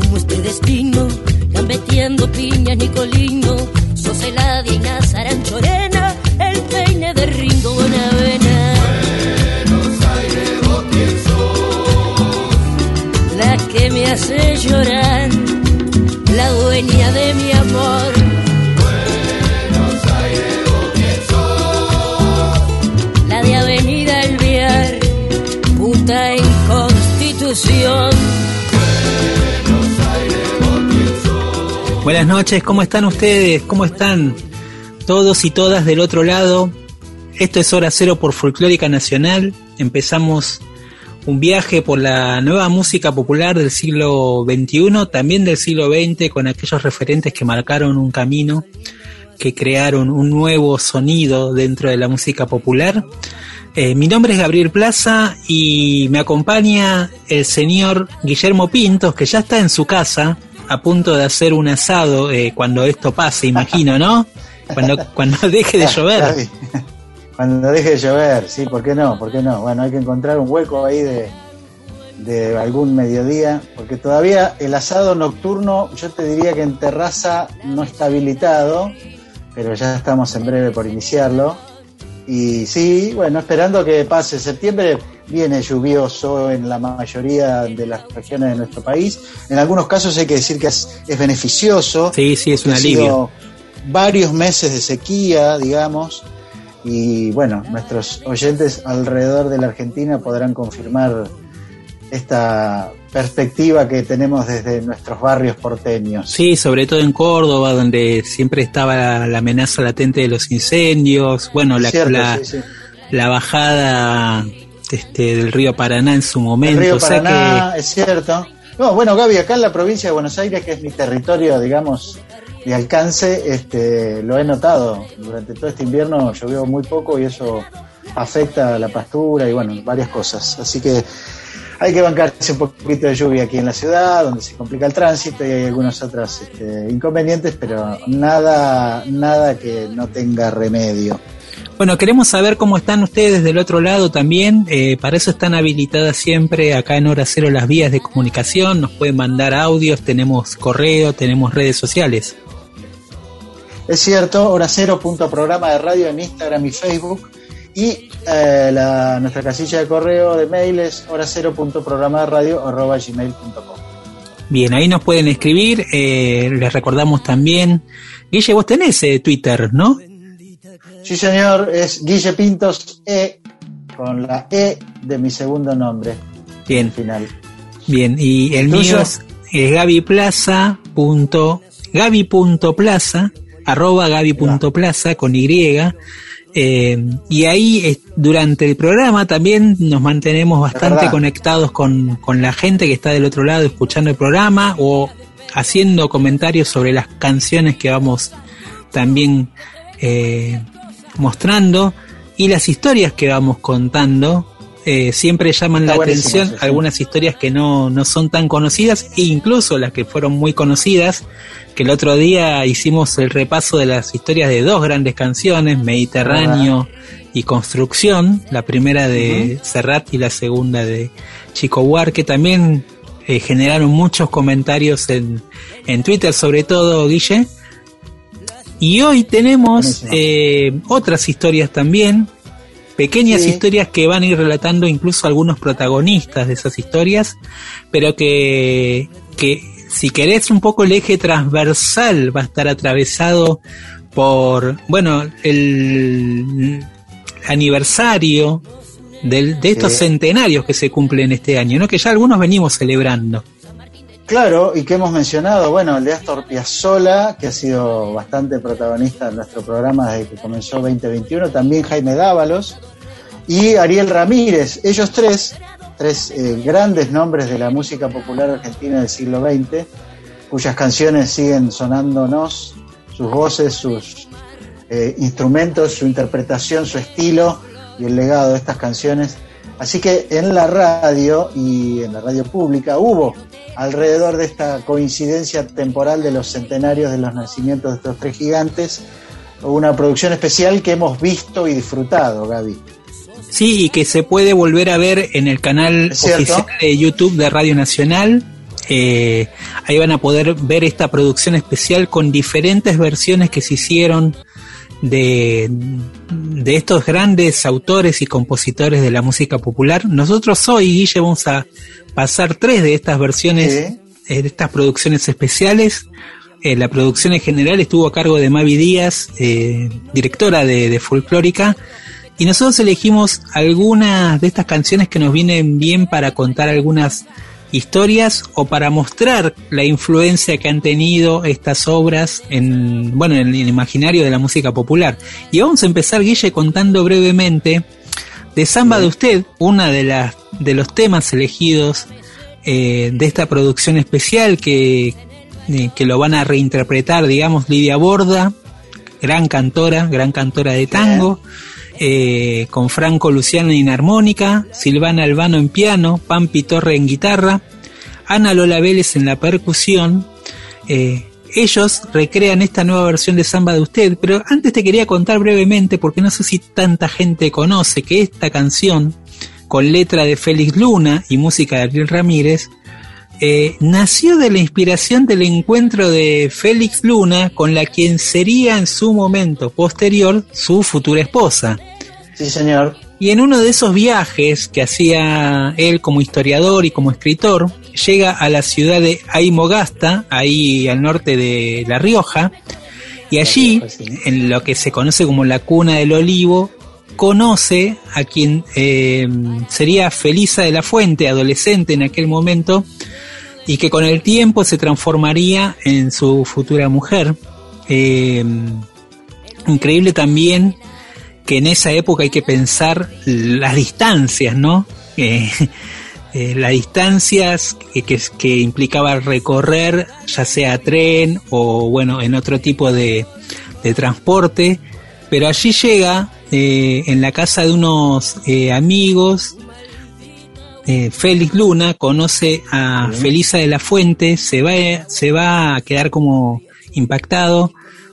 fumo Buenas noches, ¿cómo están ustedes? ¿Cómo están todos y todas del otro lado? Esto es Hora Cero por Folclórica Nacional. Empezamos un viaje por la nueva música popular del siglo XXI, también del siglo XX, con aquellos referentes que marcaron un camino, que crearon un nuevo sonido dentro de la música popular. Eh, mi nombre es Gabriel Plaza y me acompaña el señor Guillermo Pintos, que ya está en su casa, a punto de hacer un asado eh, cuando esto pase, imagino, ¿no? Cuando, cuando deje de llover. Cuando deje de llover, sí, ¿por qué no? ¿Por qué no? Bueno, hay que encontrar un hueco ahí de, de algún mediodía, porque todavía el asado nocturno, yo te diría que en terraza no está habilitado, pero ya estamos en breve por iniciarlo. Y sí, bueno, esperando que pase septiembre, viene lluvioso en la mayoría de las regiones de nuestro país. En algunos casos hay que decir que es, es beneficioso. Sí, sí, es un Ha alivio. varios meses de sequía, digamos, y bueno, nuestros oyentes alrededor de la Argentina podrán confirmar esta perspectiva que tenemos desde nuestros barrios porteños. Sí, sobre todo en Córdoba, donde siempre estaba la, la amenaza latente de los incendios, bueno, la, Cierto, la, sí, sí. la bajada este, del río Paraná en su El momento. río o sea Paraná, es cierto. No, bueno, Gaby, acá en la provincia de Buenos Aires, que es mi territorio, digamos, de alcance, este, lo he notado. Durante todo este invierno llovió muy poco y eso afecta a la pastura y bueno, varias cosas. Así que hay que bancarse un poquito de lluvia aquí en la ciudad, donde se complica el tránsito y hay algunos otros este, inconvenientes, pero nada, nada que no tenga remedio. bueno, queremos saber cómo están ustedes del otro lado también. eh, para eso están habilitadas siempre acá en Hora Cero las vías de comunicación. Nos pueden mandar audios, tenemos correo, tenemos redes sociales. Es cierto, hora cero punto programa de radio en Instagram y Facebook. Y eh, la, nuestra casilla de correo de mail es hora cero punto programa de radio arroba gmail.com. Bien, ahí nos pueden escribir. eh, les recordamos también. Guille, vos tenés eh, Twitter, ¿no? Sí, señor, es Guille Pintos E con la E de mi segundo nombre Bien. al final. Bien, y el ¿El mío es, es gabyplaza punto- gaby.plaza, arroba gaby.plaza con Y. eh, y ahí durante el programa también nos mantenemos bastante conectados con, con la gente que está del otro lado escuchando el programa o haciendo comentarios sobre las canciones que vamos también eh, mostrando y las historias que vamos contando. Eh, siempre llaman Está la atención eso, sí. algunas historias que no, no son tan conocidas e incluso las que fueron muy conocidas que el otro día hicimos el repaso de las historias de dos grandes canciones Mediterráneo y Construcción la primera de Serrat y la segunda de Chico War que también eh, generaron muchos comentarios en, en Twitter sobre todo Guille. Y hoy tenemos eh, otras historias también, pequeñas Sí. historias que van a ir relatando incluso algunos protagonistas de esas historias, pero que, que si querés un poco el eje transversal va a estar atravesado por, bueno, el aniversario del- de estos Sí. centenarios que se cumplen este año, ¿no? Que ya algunos venimos celebrando. Claro, y que hemos mencionado, bueno, el de Astor que ha sido bastante protagonista en nuestro programa desde que comenzó 2021, también Jaime Dávalos y Ariel Ramírez. Ellos tres, tres eh, grandes nombres de la música popular argentina del siglo XX, cuyas canciones siguen sonándonos, sus voces, sus eh, instrumentos, su interpretación, su estilo y el legado de estas canciones. Así que en la radio y en la radio pública hubo alrededor de esta coincidencia temporal de los centenarios de los nacimientos de estos tres gigantes, una producción especial que hemos visto y disfrutado, Gaby. Sí, y que se puede volver a ver en el canal oficial de YouTube de Radio Nacional. Eh, ahí van a poder ver esta producción especial con diferentes versiones que se hicieron de, de estos grandes autores y compositores de la música popular. Nosotros hoy, Guille, vamos a pasar tres de estas versiones, eh, de estas producciones especiales. Eh, la producción en general estuvo a cargo de Mavi Díaz, eh, directora de, de Folclórica, y nosotros elegimos algunas de estas canciones que nos vienen bien para contar algunas historias o para mostrar la influencia que han tenido estas obras en, bueno, en el imaginario de la música popular. Y vamos a empezar, Guille, contando brevemente de Samba de Usted, una de de los temas elegidos eh, de esta producción especial que, eh, que lo van a reinterpretar, digamos, Lidia Borda, gran cantora, gran cantora de tango, eh, con Franco Luciano en armónica, Silvana Albano en piano, Pampi Torre en guitarra, Ana Lola Vélez en la percusión. eh, ellos recrean esta nueva versión de Samba de Usted, pero antes te quería contar brevemente, porque no sé si tanta gente conoce, que esta canción, con letra de Félix Luna y música de Ariel Ramírez, eh, nació de la inspiración del encuentro de Félix Luna con la quien sería en su momento posterior su futura esposa. Sí, señor. Y en uno de esos viajes que hacía él como historiador y como escritor, llega a la ciudad de Aymogasta, ahí al norte de La Rioja, y allí, en lo que se conoce como la cuna del olivo, conoce a quien eh, sería Felisa de la Fuente, adolescente en aquel momento, y que con el tiempo se transformaría en su futura mujer. Eh, increíble también que en esa época hay que pensar las distancias, ¿no? Eh, eh, las distancias que, que, que implicaba recorrer, ya sea tren o bueno, en otro tipo de, de transporte, pero allí llega en la casa de unos amigos, eh, Félix Luna conoce a Felisa de la Fuente, se va, se va a quedar como impactado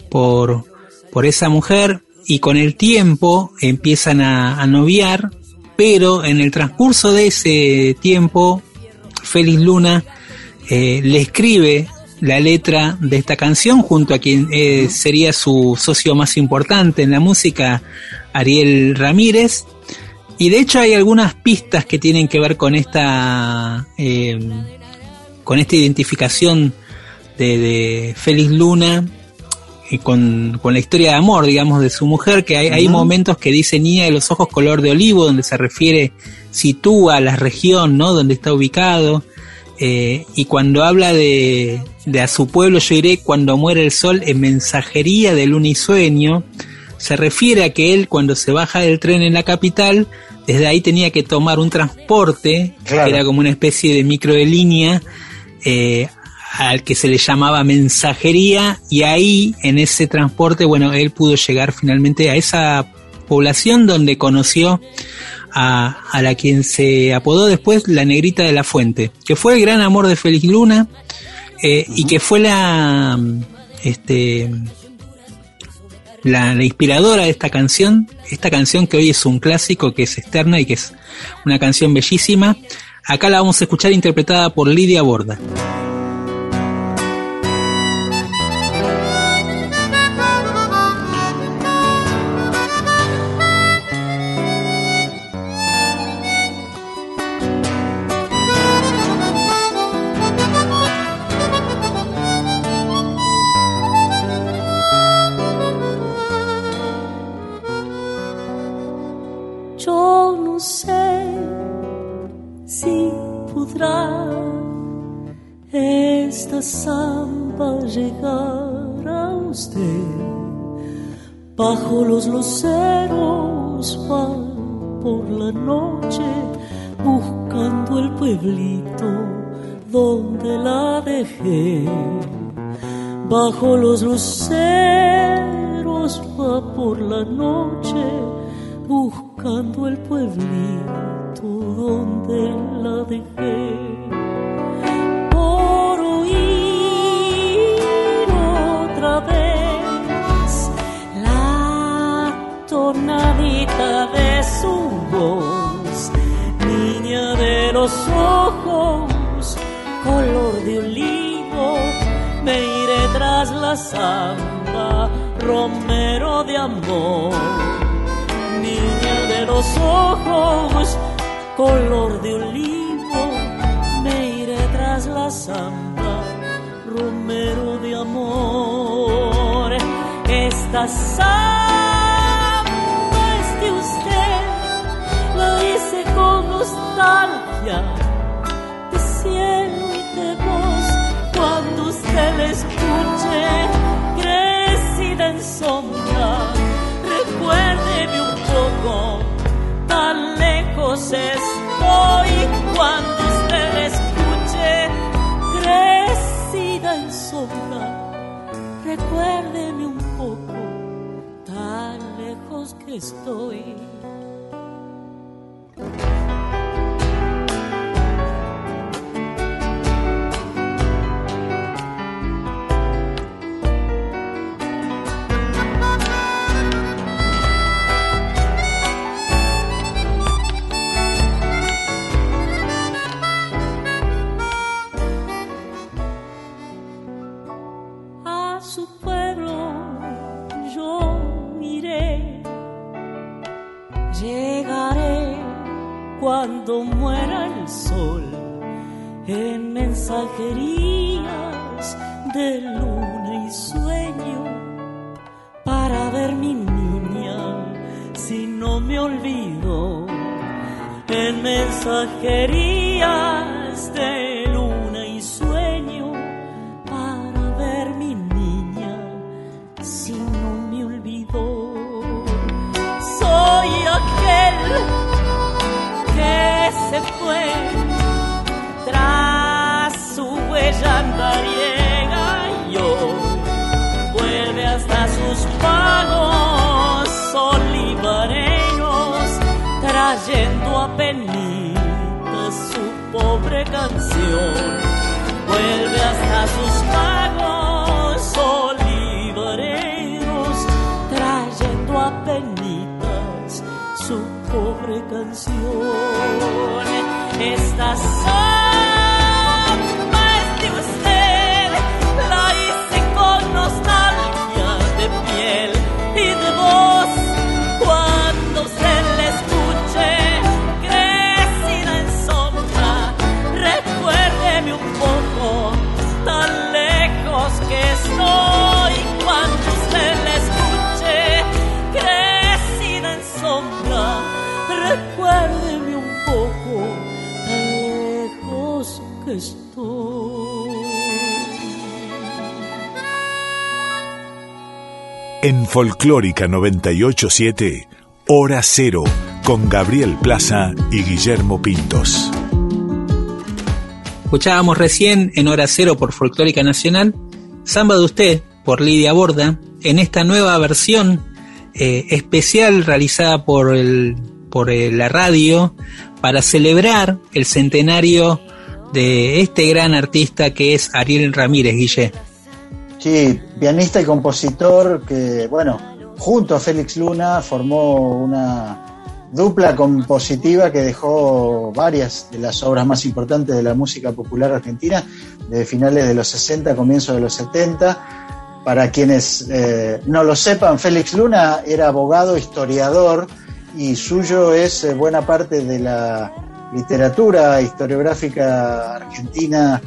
por, por esa mujer y con el tiempo empiezan a, a noviar, pero en el transcurso de ese tiempo, Félix Luna eh, le escribe la letra de esta canción junto a quien eh, sería su socio más importante en la música, Ariel Ramírez. Y de hecho hay algunas pistas que tienen que ver con esta, eh, con esta identificación de, de Félix Luna y con, con la historia de amor, digamos, de su mujer, que hay, hay momentos que dice niña de los ojos color de olivo, donde se refiere, sitúa la región, ¿no? Donde está ubicado. Eh, y cuando habla de, de a su pueblo yo iré cuando muere el sol en mensajería del unisueño, se refiere a que él cuando se baja del tren en la capital, desde ahí tenía que tomar un transporte, Claro. que era como una especie de micro de línea, eh, al que se le llamaba mensajería, y ahí en ese transporte, bueno, él pudo llegar finalmente a esa población donde conoció a, a la quien se apodó después la negrita de la fuente, que fue el gran amor de Félix Luna eh, y que fue la este la, inspiradora de esta canción, esta canción que hoy es un clásico, que es externa y que es una canción bellísima. Acá la vamos a escuchar interpretada por Lidia Borda. Bajo los luceros va por la noche buscando el pueblito donde la dejé. Ojos, color de olivo, me iré tras la samba, romero de amor. Esta samba es de usted, la hice con nostalgia, cuando usted la escuche, crecida en sombra, recuérdeme un poco, tan lejos que estoy. Folclórica 987, Hora Cero, con Gabriel Plaza y Guillermo Pintos. Escuchábamos recién en Hora Cero por Folclórica Nacional, Samba de Usted por Lidia Borda, en esta nueva versión eh, especial realizada por, el, por eh, la radio para celebrar el centenario de este gran artista que es Ariel Ramírez Guille. Sí, pianista y compositor que, bueno, junto a Félix Luna formó una dupla compositiva que dejó varias de las obras más importantes de la música popular argentina de finales de los 60, comienzos de los 70. Para quienes eh, no lo sepan, Félix Luna era abogado, historiador y suyo es eh, buena parte de la literatura historiográfica argentina.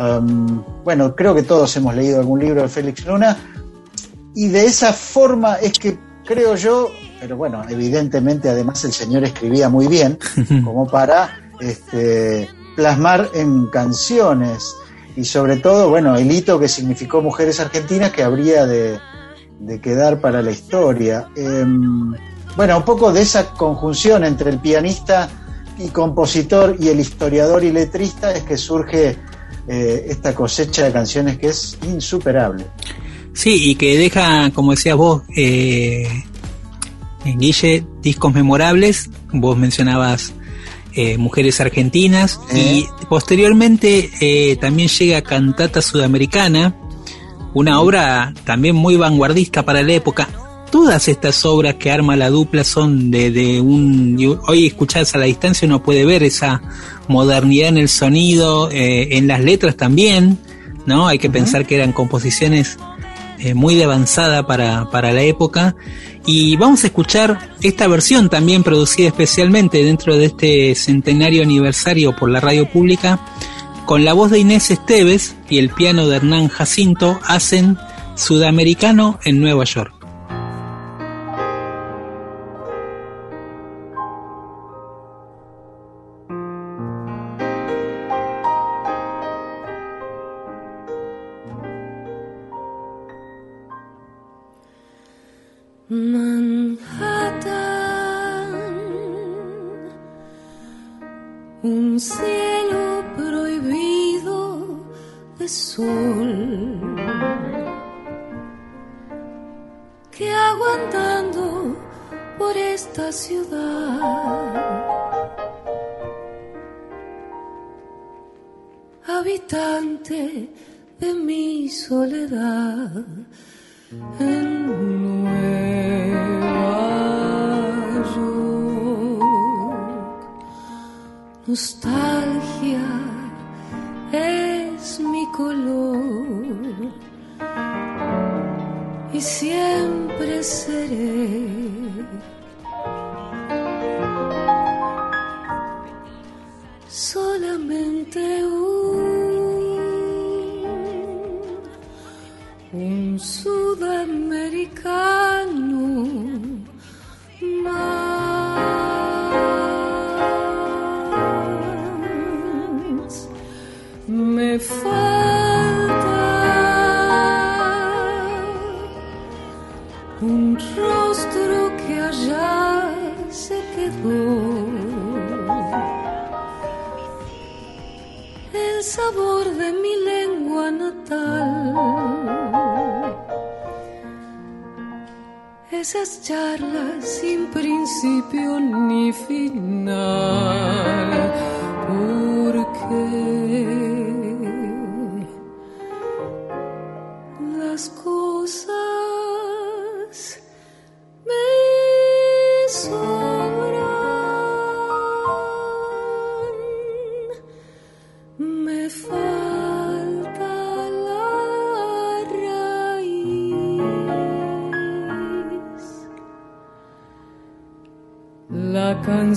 Um, bueno, creo que todos hemos leído algún libro de Félix Luna y de esa forma es que creo yo, pero bueno, evidentemente además el señor escribía muy bien como para este, plasmar en canciones. y sobre todo, bueno, el hito que significó Mujeres Argentinas que habría de, de quedar para la historia. Em, bueno, un poco de esa conjunción entre el pianista y compositor y el historiador y letrista es que surge eh, esta cosecha de canciones que es insuperable. Sí, y que deja, como decías vos, eh, en Guille, discos memorables. Vos mencionabas eh, Mujeres Argentinas Eh. y posteriormente también llega Cantata Sudamericana, una obra también muy vanguardista para la época. Todas estas obras que arma la dupla son de, de un... Hoy escuchadas a la distancia uno puede ver esa modernidad en el sonido, eh, en las letras también, ¿no? Hay que pensar que eran composiciones eh, muy de avanzada para, para la época. Y vamos a escuchar esta versión también producida especialmente dentro de este centenario aniversario por la radio pública, con la voz de Inés Esteves y el piano de Hernán Jacinto hacen Sudamericano en Nueva York. De mi soledad en Nueva York. Nostalgia es mi color y siempre seré. Solamente sudamericano más. Me falta un rostro que allá se quedó. El sabor de mi Esas charlas sin principio ni final. Porque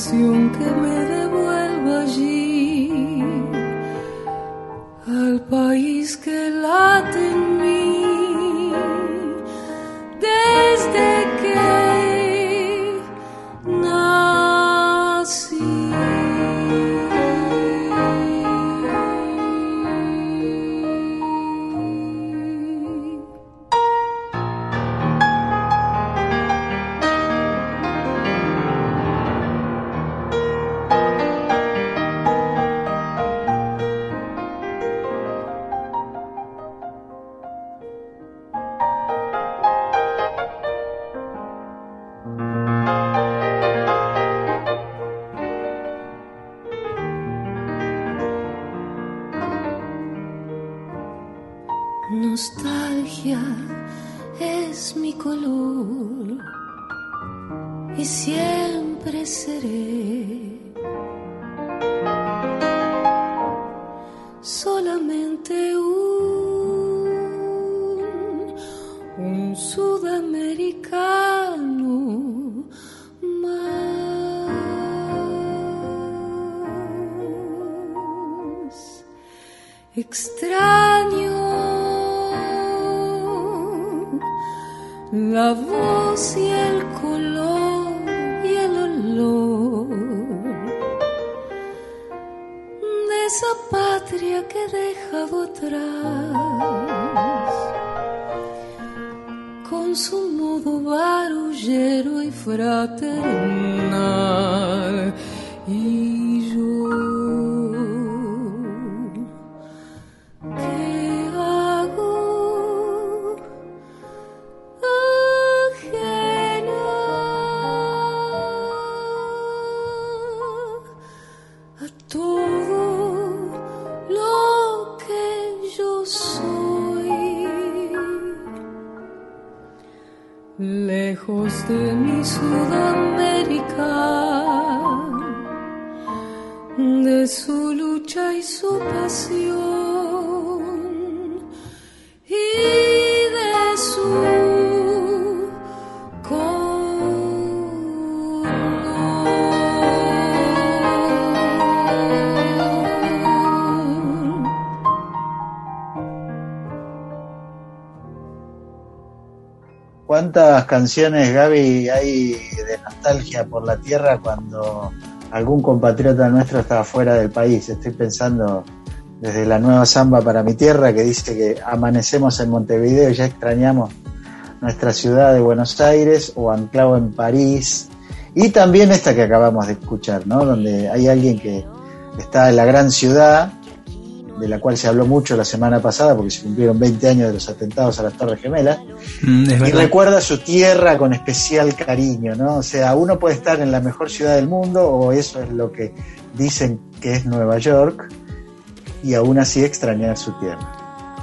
canción que me barullero ¿Cuántas canciones, Gaby, hay de nostalgia por la tierra cuando algún compatriota nuestro estaba fuera del país? Estoy pensando desde la nueva samba para mi tierra que dice que amanecemos en Montevideo y ya extrañamos nuestra ciudad de Buenos Aires o anclado en París. Y también esta que acabamos de escuchar, ¿no? Donde hay alguien que está en la gran ciudad, de la cual se habló mucho la semana pasada porque se cumplieron 20 años de los atentados a las Torres Gemelas Mm, y recuerda su tierra con especial cariño, ¿no? O sea, uno puede estar en la mejor ciudad del mundo, o eso es lo que dicen que es Nueva York, y aún así extrañar su tierra.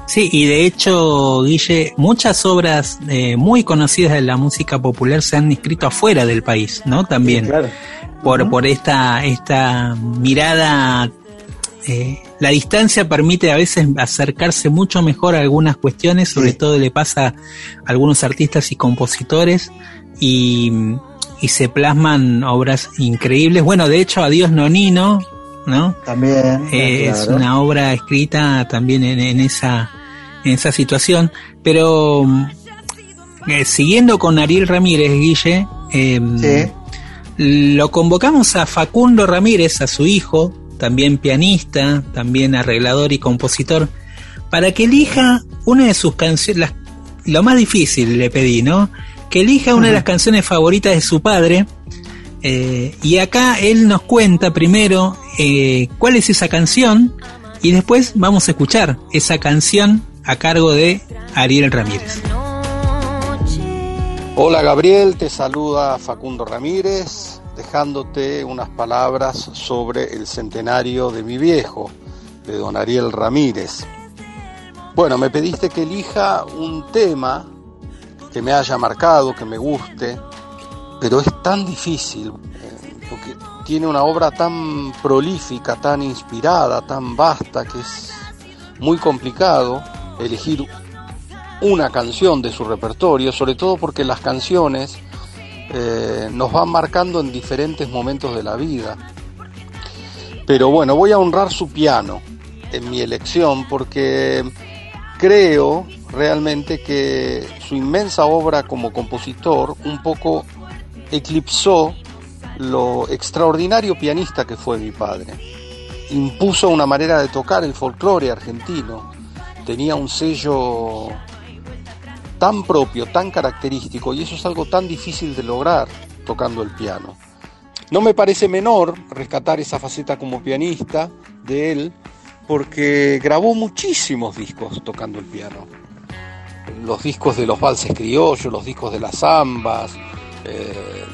Sí, y de hecho, Guille, muchas obras eh, muy conocidas de la música popular se han escrito afuera del país, ¿no? También. Sí, claro. por, por esta, esta mirada. eh, la distancia permite a veces acercarse mucho mejor a algunas cuestiones, sobre Sí. todo le pasa a algunos artistas y compositores, y, y se plasman obras increíbles. Bueno, de hecho, Adiós Nonino, ¿no? También. Eh, Es una obra escrita también en, en esa en esa situación, pero eh, siguiendo con Ariel Ramírez, Guille, eh, Sí. lo convocamos a Facundo Ramírez, a su hijo, también pianista, también arreglador y compositor, para que elija una de sus canciones, lo más difícil le pedí, ¿no? Que elija una de las canciones favoritas de su padre. eh, y acá él nos cuenta primero eh, cuál es esa canción y después vamos a escuchar esa canción a cargo de Ariel Ramírez. Hola Gabriel, te saluda Facundo Ramírez, dejándote unas palabras sobre el centenario de mi viejo, de don Ariel Ramírez. Bueno, me pediste que elija un tema que me haya marcado, que me guste, pero es tan difícil, eh, porque tiene una obra tan prolífica, tan inspirada, tan vasta, que es muy complicado elegir una canción de su repertorio, sobre todo porque las canciones eh, nos van marcando en diferentes momentos de la vida. Pero bueno, voy a honrar su piano en mi elección porque creo realmente que su inmensa obra como compositor un poco eclipsó lo extraordinario pianista que fue mi padre. Impuso una manera de tocar el folclore argentino, tenía un sello tan propio, tan característico, y eso es algo tan difícil de lograr tocando el piano. No me parece menor rescatar esa faceta como pianista de él, porque grabó muchísimos discos tocando el piano. Los discos de los valses criollos, los discos de las zambas, eh,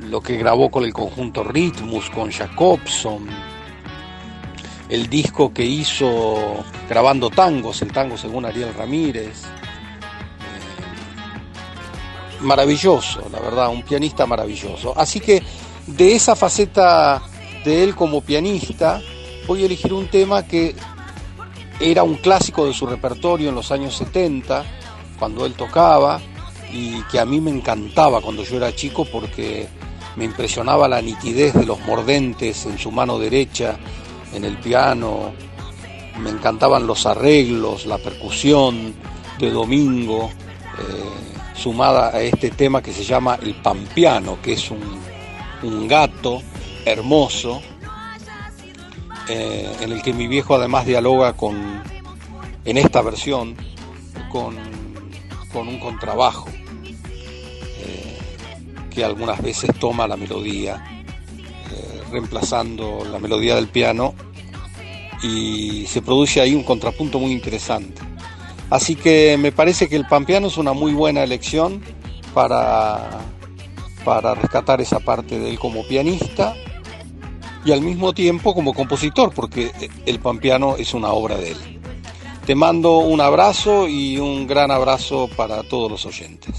lo que grabó con el conjunto Ritmus, con Jacobson, el disco que hizo grabando tangos, el tango según Ariel Ramírez. Maravilloso, la verdad, un pianista maravilloso. Así que de esa faceta de él como pianista, voy a elegir un tema que era un clásico de su repertorio en los años 70, cuando él tocaba, y que a mí me encantaba cuando yo era chico porque me impresionaba la nitidez de los mordentes en su mano derecha, en el piano, me encantaban los arreglos, la percusión de Domingo, eh, sumada a este tema que se llama el pampiano, que es un, un gato hermoso eh, en el que mi viejo además dialoga con, en esta versión, con, con un contrabajo, eh, que algunas veces toma la melodía, eh, reemplazando la melodía del piano, y se produce ahí un contrapunto muy interesante. Así que me parece que el Pampeano es una muy buena elección para, para rescatar esa parte de él como pianista y al mismo tiempo como compositor, porque el Pampeano es una obra de él. Te mando un abrazo y un gran abrazo para todos los oyentes.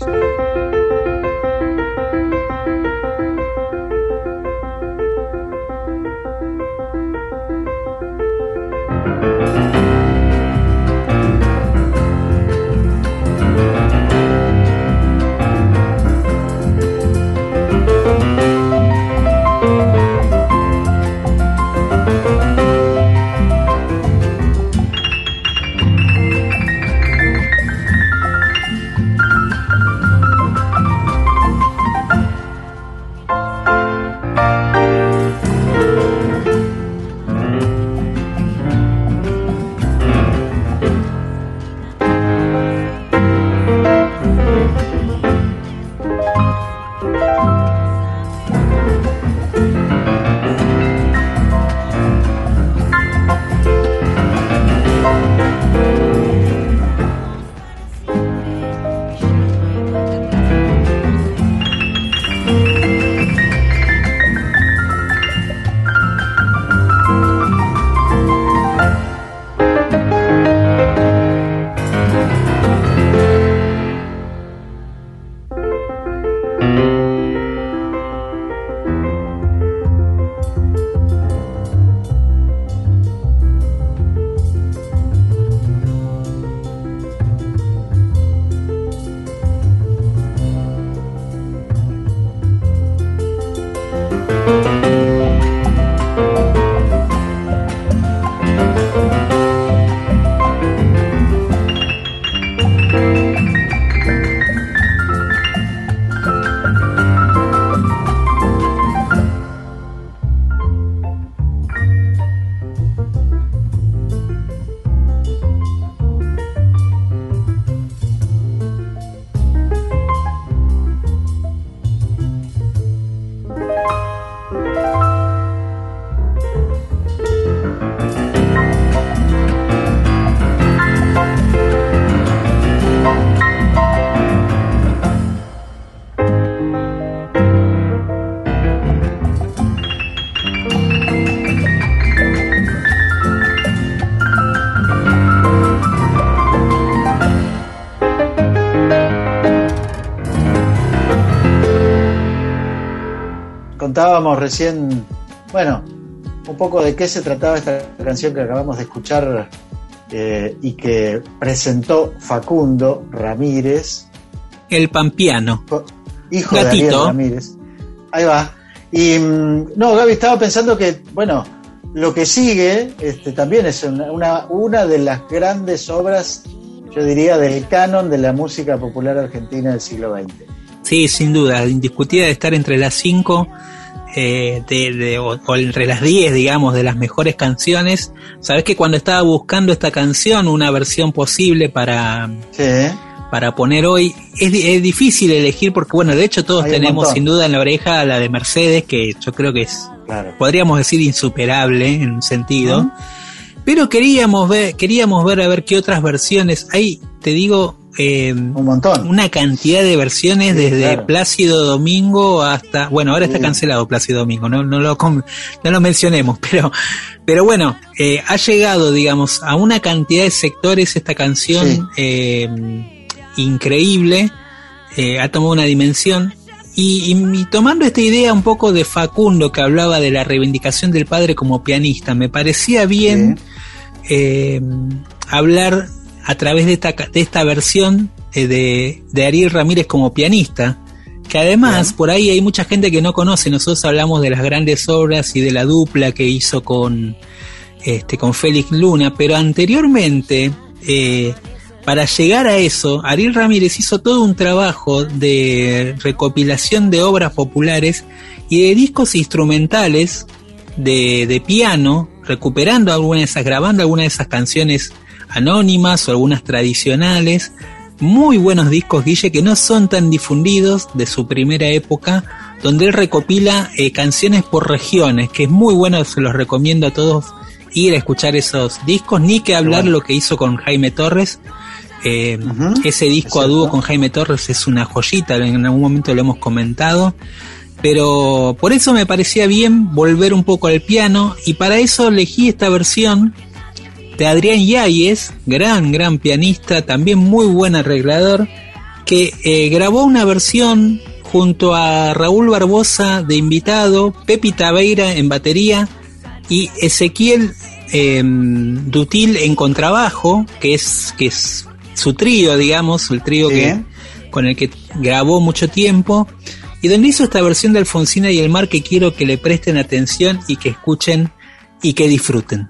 Recién, bueno, un poco de qué se trataba esta canción que acabamos de escuchar eh, y que presentó Facundo Ramírez, El Pampiano. hijo de. Ariel Ramírez. Ahí va. Y mm, no, Gaby, estaba pensando que, bueno, lo que sigue este, también es una, una, una de las grandes obras, yo diría, del canon de la música popular argentina del siglo XX. Sí, sin duda, indiscutida de estar entre las cinco eh, de, de- o, o entre las 10, digamos, de las mejores canciones. Sabes que cuando estaba buscando esta canción, una versión posible para, Sí, para poner hoy, es, es difícil elegir porque, bueno, de hecho todos Hay tenemos sin duda en la oreja la de Mercedes, que yo creo que es, claro. podríamos decir, insuperable en un sentido. Pero queríamos ver, queríamos ver a ver qué otras versiones. Hay, te digo, eh, Un montón. una cantidad de versiones Sí, desde claro. Plácido Domingo hasta bueno ahora está cancelado Plácido Domingo no no lo no lo mencionemos pero pero bueno eh, ha llegado digamos a una cantidad de sectores esta canción Sí. eh, increíble eh, ha tomado una dimensión y, y- y tomando esta idea un poco de Facundo que hablaba de la reivindicación del padre como pianista me parecía bien hablar a través de esta, de esta versión eh, de, de Ariel Ramírez como pianista, que además por ahí hay mucha gente que no conoce, nosotros hablamos de las grandes obras y de la dupla que hizo con, este, con Félix Luna, pero anteriormente, eh, para llegar a eso, Ariel Ramírez hizo todo un trabajo de recopilación de obras populares y de discos instrumentales de, de piano recuperando algunas de esas, grabando algunas de esas canciones anónimas o algunas tradicionales. Muy buenos discos, Guille, que no son tan difundidos de su primera época, donde él recopila eh, canciones por regiones, que es muy bueno, se los recomiendo a todos ir a escuchar esos discos, ni que hablar bueno. lo que hizo con Jaime Torres. Eh, ese disco a dúo con Jaime Torres es una joyita, en algún momento lo hemos comentado. Pero por eso me parecía bien volver un poco al piano y para eso elegí esta versión de Adrián Yáñez, gran, gran pianista, también muy buen arreglador, que eh, grabó una versión junto a Raúl Barbosa de invitado, Pepi Tabeira en batería y Ezequiel eh, Dutil en contrabajo, que es, que es su trío, digamos, el trío Sí. que, con el que grabó mucho tiempo, y donde hizo esta versión de Alfonsina y el mar que quiero que le presten atención y que escuchen y que disfruten.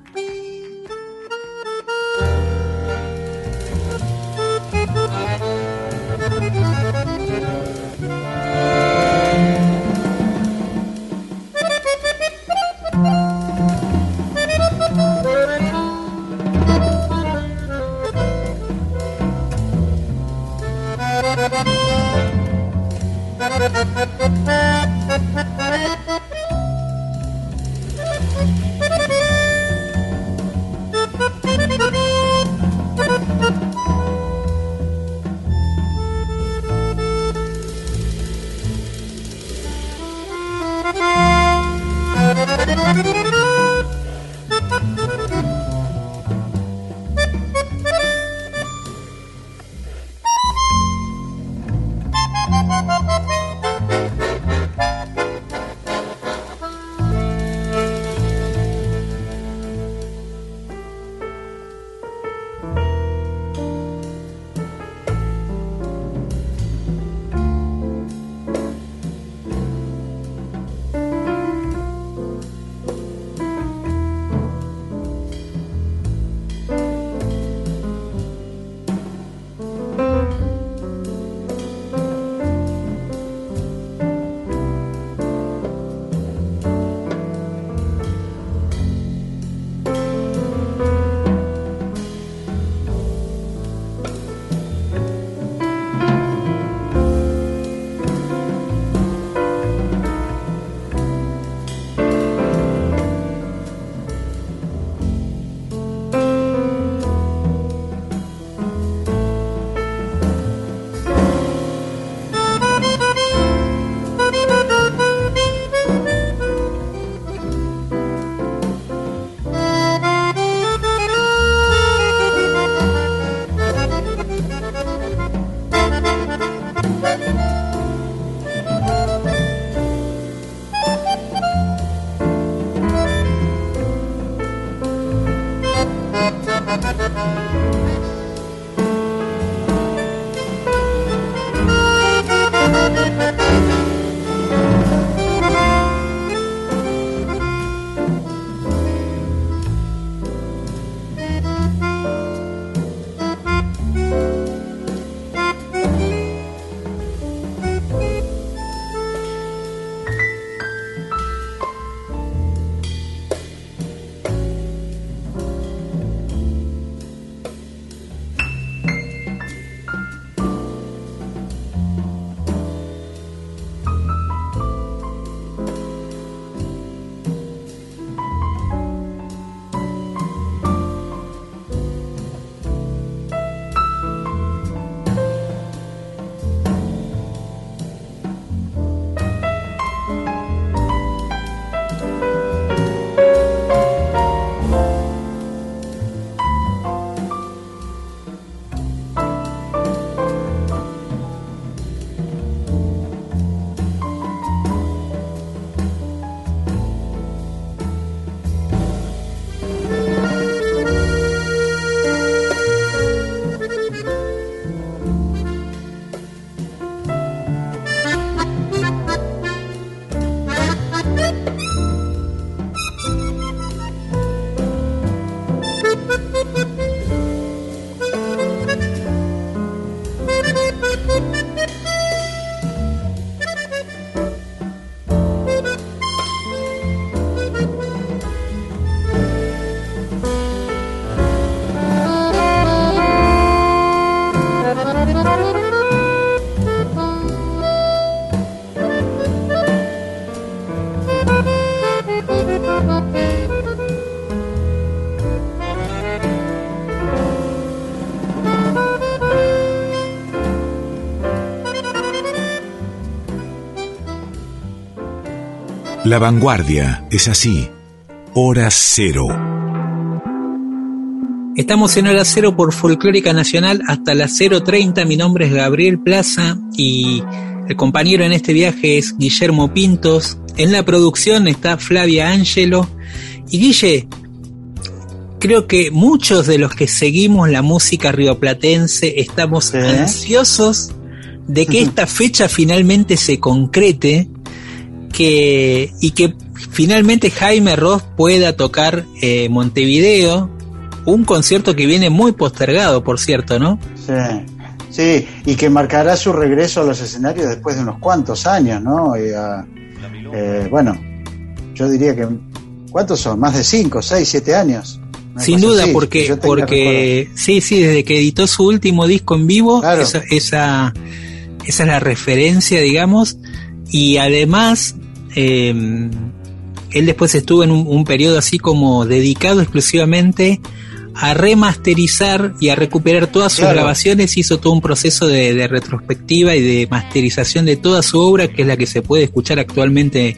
La vanguardia es así. Hora cero. Estamos en hora cero por Folclórica Nacional hasta las 0.30. Mi nombre es Gabriel Plaza y el compañero en este viaje es Guillermo Pintos. En la producción está Flavia Ángelo. Y Guille, creo que muchos de los que seguimos la música rioplatense estamos ansiosos de que esta fecha finalmente se concrete que, y que finalmente Jaime Ross pueda tocar eh, Montevideo, un concierto que viene muy postergado, por cierto, ¿no? Sí, sí, y que marcará su regreso a los escenarios después de unos cuantos años, ¿no? Y, ah, eh, bueno, yo diría que, ¿cuántos son? Más de cinco, seis, siete años. Una Sin duda, así, porque, porque sí, sí, desde que editó su último disco en vivo, Claro. esa, esa, esa es la referencia, digamos, y además, eh, él después estuvo en un, un periodo así como dedicado exclusivamente a remasterizar y a recuperar todas sus Claro. grabaciones, hizo todo un proceso de, de retrospectiva y de masterización de toda su obra, que es la que se puede escuchar actualmente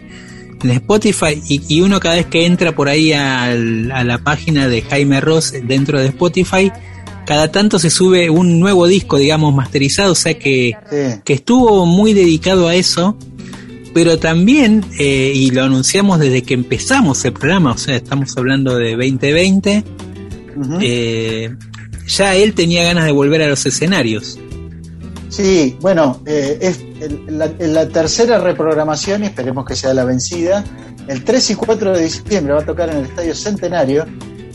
en Spotify y, y uno cada vez que entra por ahí al- a la página de Jaime Ross dentro de Spotify, cada tanto se sube un nuevo disco, digamos, masterizado, o sea que, Sí. que estuvo muy dedicado a eso, pero también, eh, y lo anunciamos desde que empezamos el programa, o sea, estamos hablando de 2020, Ujú. eh, ya él tenía ganas de volver a los escenarios. Sí, bueno, eh, es el- la, la tercera reprogramación, y esperemos que sea la vencida, el 3 y 4 de diciembre va a tocar en el Estadio Centenario,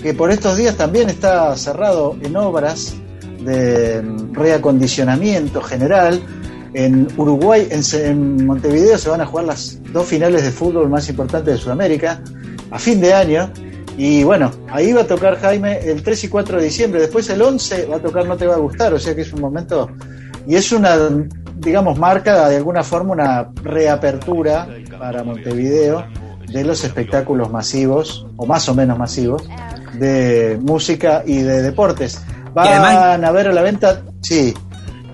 que por estos días también está cerrado en obras de mm, reacondicionamiento general. En Uruguay, en, Montevideo, se van a jugar las dos finales de fútbol más importantes de Sudamérica a fin de año. Y bueno, ahí va a tocar Jaime el 3 y 4 de diciembre. Después el 11 va a tocar No Te Va a Gustar, o sea que es un momento y es una, digamos, marca de alguna forma una reapertura para Montevideo de los espectáculos masivos, o más o menos masivos, de música y de deportes. Van además- a ver a la venta, sí,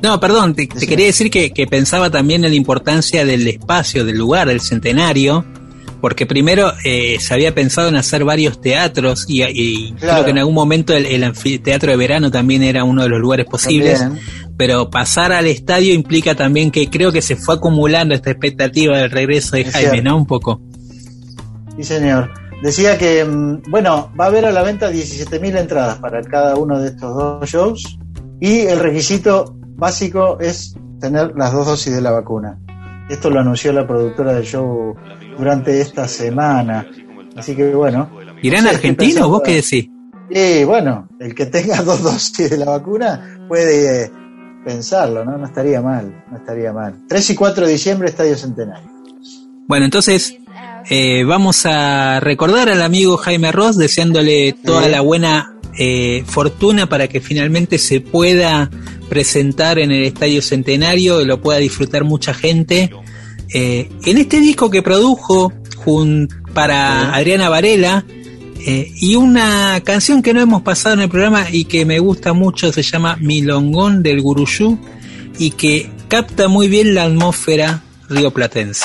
No, perdón, te, quería decir que, que pensaba también en la importancia del espacio, del lugar, del centenario, porque primero eh, se había pensado en hacer varios teatros y, y Claro. creo que en algún momento el, el anfiteatro de verano también era uno de los lugares posibles, también. pero pasar al estadio implica también que creo que se fue acumulando esta expectativa del regreso de Es Jaime, cierto. ¿no? Un poco. Sí, señor. Decía que, mm, bueno, va a haber a la venta 17.000 entradas para cada uno de estos dos shows y el requisito básico es tener las dos dosis de la vacuna. Esto lo anunció la productora del show durante esta semana. Así que, bueno. ¿Irán argentinos? ¿Vos qué decís? Y bueno, el que tenga dos dosis de la vacuna puede eh, pensarlo, ¿no? No estaría mal, no estaría mal. 3 y 4 de diciembre, Estadio Centenario. Bueno, entonces eh, vamos a recordar al amigo Jaime Ross deseándole toda la buena eh, fortuna para que finalmente se pueda presentar en el Estadio Centenario y lo pueda disfrutar mucha gente. Eh, en este disco que produjo jun- para. Adriana Varela y una canción que no hemos pasado en el programa y que me gusta mucho se llama Milongón del Guruyú y que capta muy bien la atmósfera rioplatense.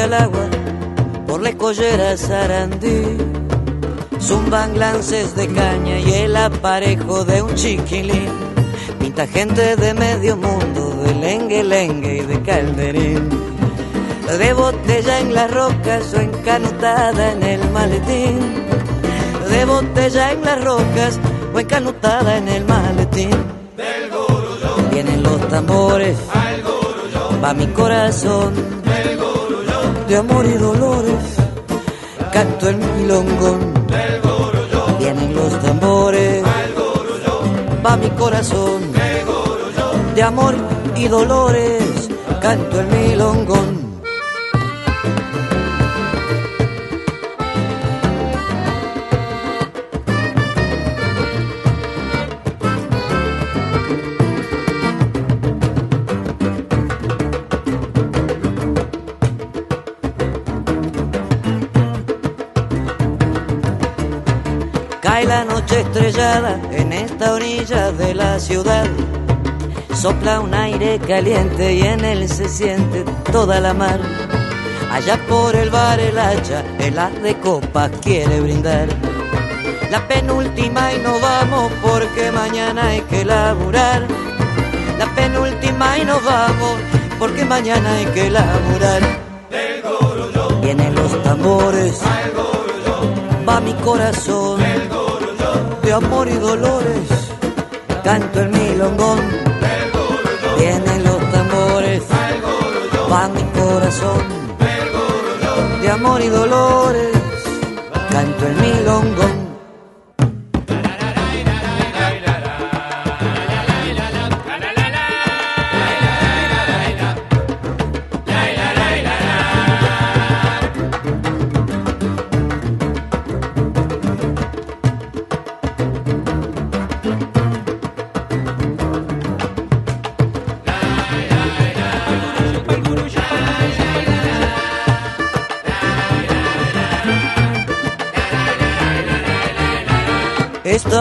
Al agua por la escollera Sarandí. Zumban lances de caña y el aparejo de un chiquilín. Pinta gente de medio mundo, de lengue lengue y de calderín. De botella en las rocas o encanutada en el maletín. De botella en las rocas o encanutada en el maletín. Vienen los tambores, va mi corazón de amor y dolores. Canto el milongón, vienen los tambores, va mi corazón de amor y dolores. canto el milongón. Estrellada en esta orilla de la ciudad. Sopla un aire caliente y en él se siente toda la mar. Allá por el bar el hacha, el haz de copas quiere brindar. La penúltima y nos vamos porque mañana hay que laburar. La penúltima y nos vamos porque mañana hay que laburar. Vienen los tambores, va mi corazón de amor y dolores. Canto el milongón, vienen los tambores, va mi corazón de amor y dolores. Canto el milongón.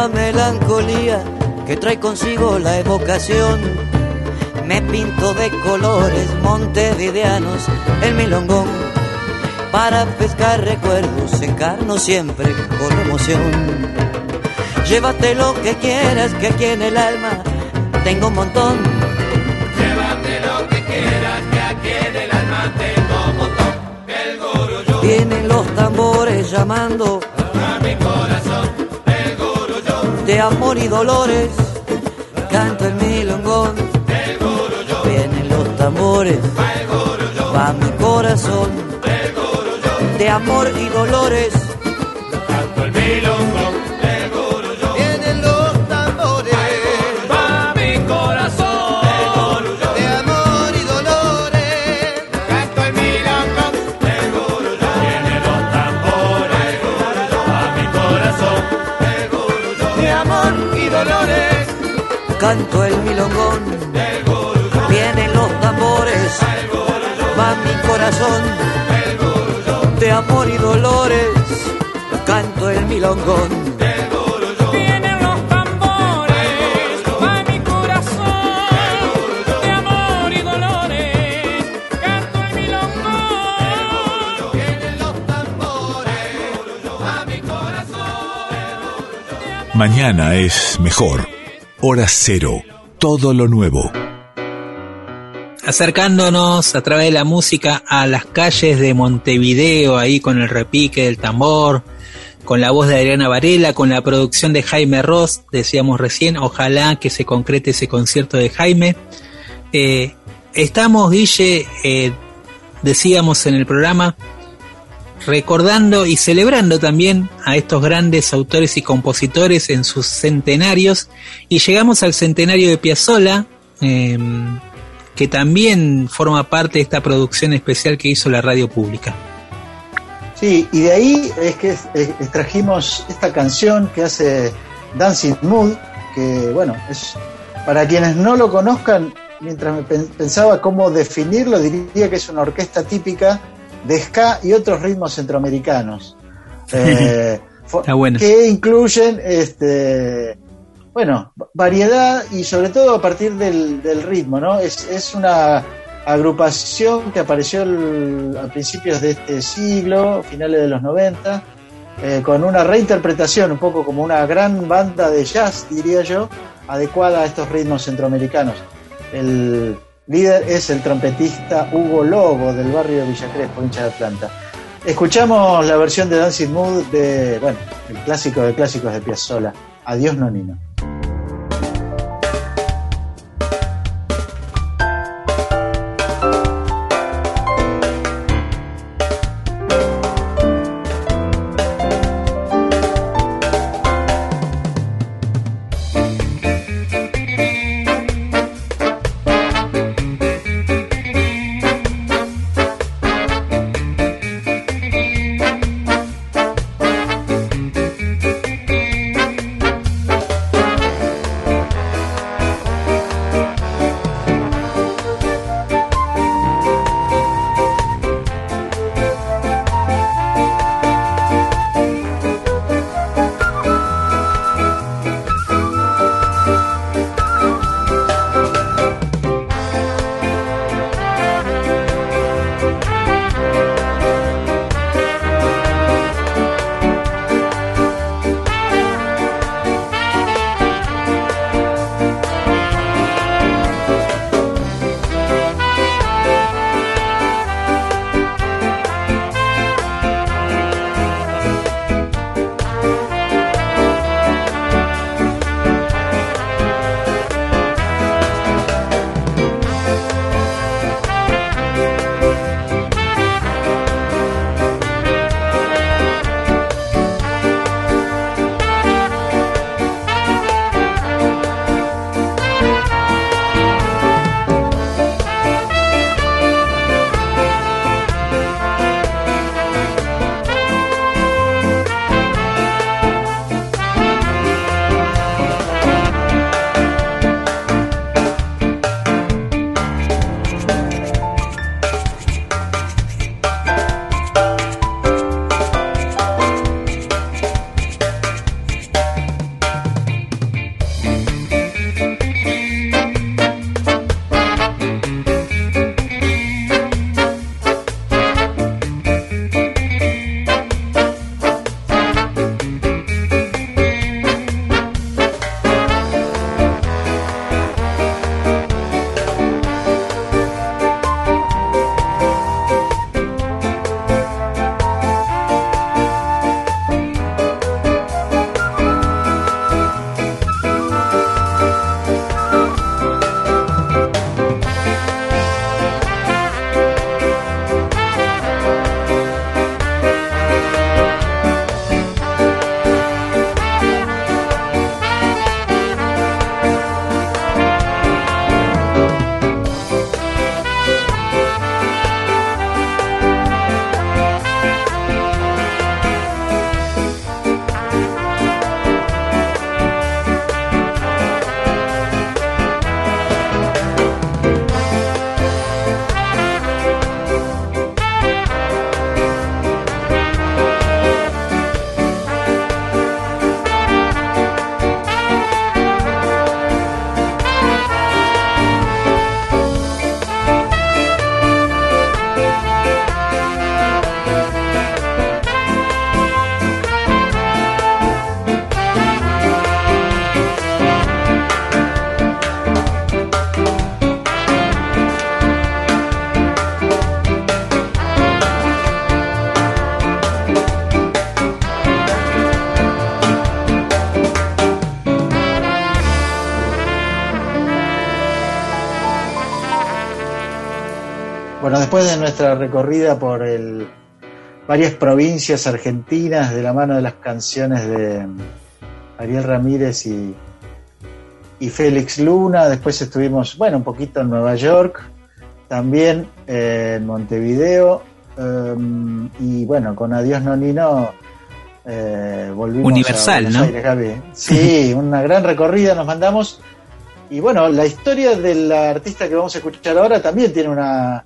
Melancolía que trae consigo la evocación. Me pinto de colores montevideanos el milongón. Para pescar recuerdos encarno siempre con emoción. Llévate lo que quieras, que aquí en el alma tengo un montón. Llévate lo que quieras, que aquí en el alma tengo un montón. El gurú Vienen los tambores llamando a mi corazón. De amor y dolores. Canto el milongón. Vienen los tambores. Va mi corazón. De amor y dolores. canto el milongón. Canto el milongón. Vienen los tambores. Va mi corazón. De amor y dolores. Canto el milongón. Vienen los tambores, va mi corazón de amor y dolores. Canto el milongón. Vienen los tambores a mi corazón. Mañana es mejor. Hora cero. Todo lo nuevo. acercándonos a través de la música a las calles de Montevideo, ahí con el repique del tambor, con la voz de Adriana Varela, con la producción de Jaime Ross, decíamos recién, ojalá que se concrete ese concierto de Jaime. Eh, estamos, Guille, eh, decíamos en el programa, recordando y celebrando también a estos grandes autores y compositores en sus centenarios, y llegamos al centenario de Piazzolla, eh, que también forma parte de esta producción especial que hizo la radio pública. Sí, y de ahí es que eh, extrajimos esta canción que hace Dancing Mood, que bueno, es para quienes no lo conozcan, mientras me pen- pensaba cómo definirlo, diría que es una orquesta típica de ska y otros ritmos centroamericanos. Eh, fo- Está bueno. Que incluyen este bueno, va- variedad y sobre todo a partir del, del ritmo, ¿no? Es, es una agrupación que apareció el- a principios de este siglo, finales de los 90, eh, con una reinterpretación, un poco como una gran banda de jazz, diría yo, adecuada a estos ritmos centroamericanos. El líder es el trompetista Hugo Lobo del barrio de Villa Crespo, hincha de Atlanta. Escuchamos la versión de Dancing Mood de, bueno, el clásico de clásicos de Piazzolla, Adiós Nonino. Nuestra recorrida por el, varias provincias argentinas de la mano de las canciones de Ariel Ramírez y, y Félix Luna, después estuvimos, bueno, un poquito en Nueva York, también eh, en Montevideo, eh, y bueno, con Adiós Nonino eh, volvimos Universal, a ¿no? Aires, Gaby. Sí, una gran recorrida nos mandamos. Y bueno, la historia del artista que vamos a escuchar ahora también tiene una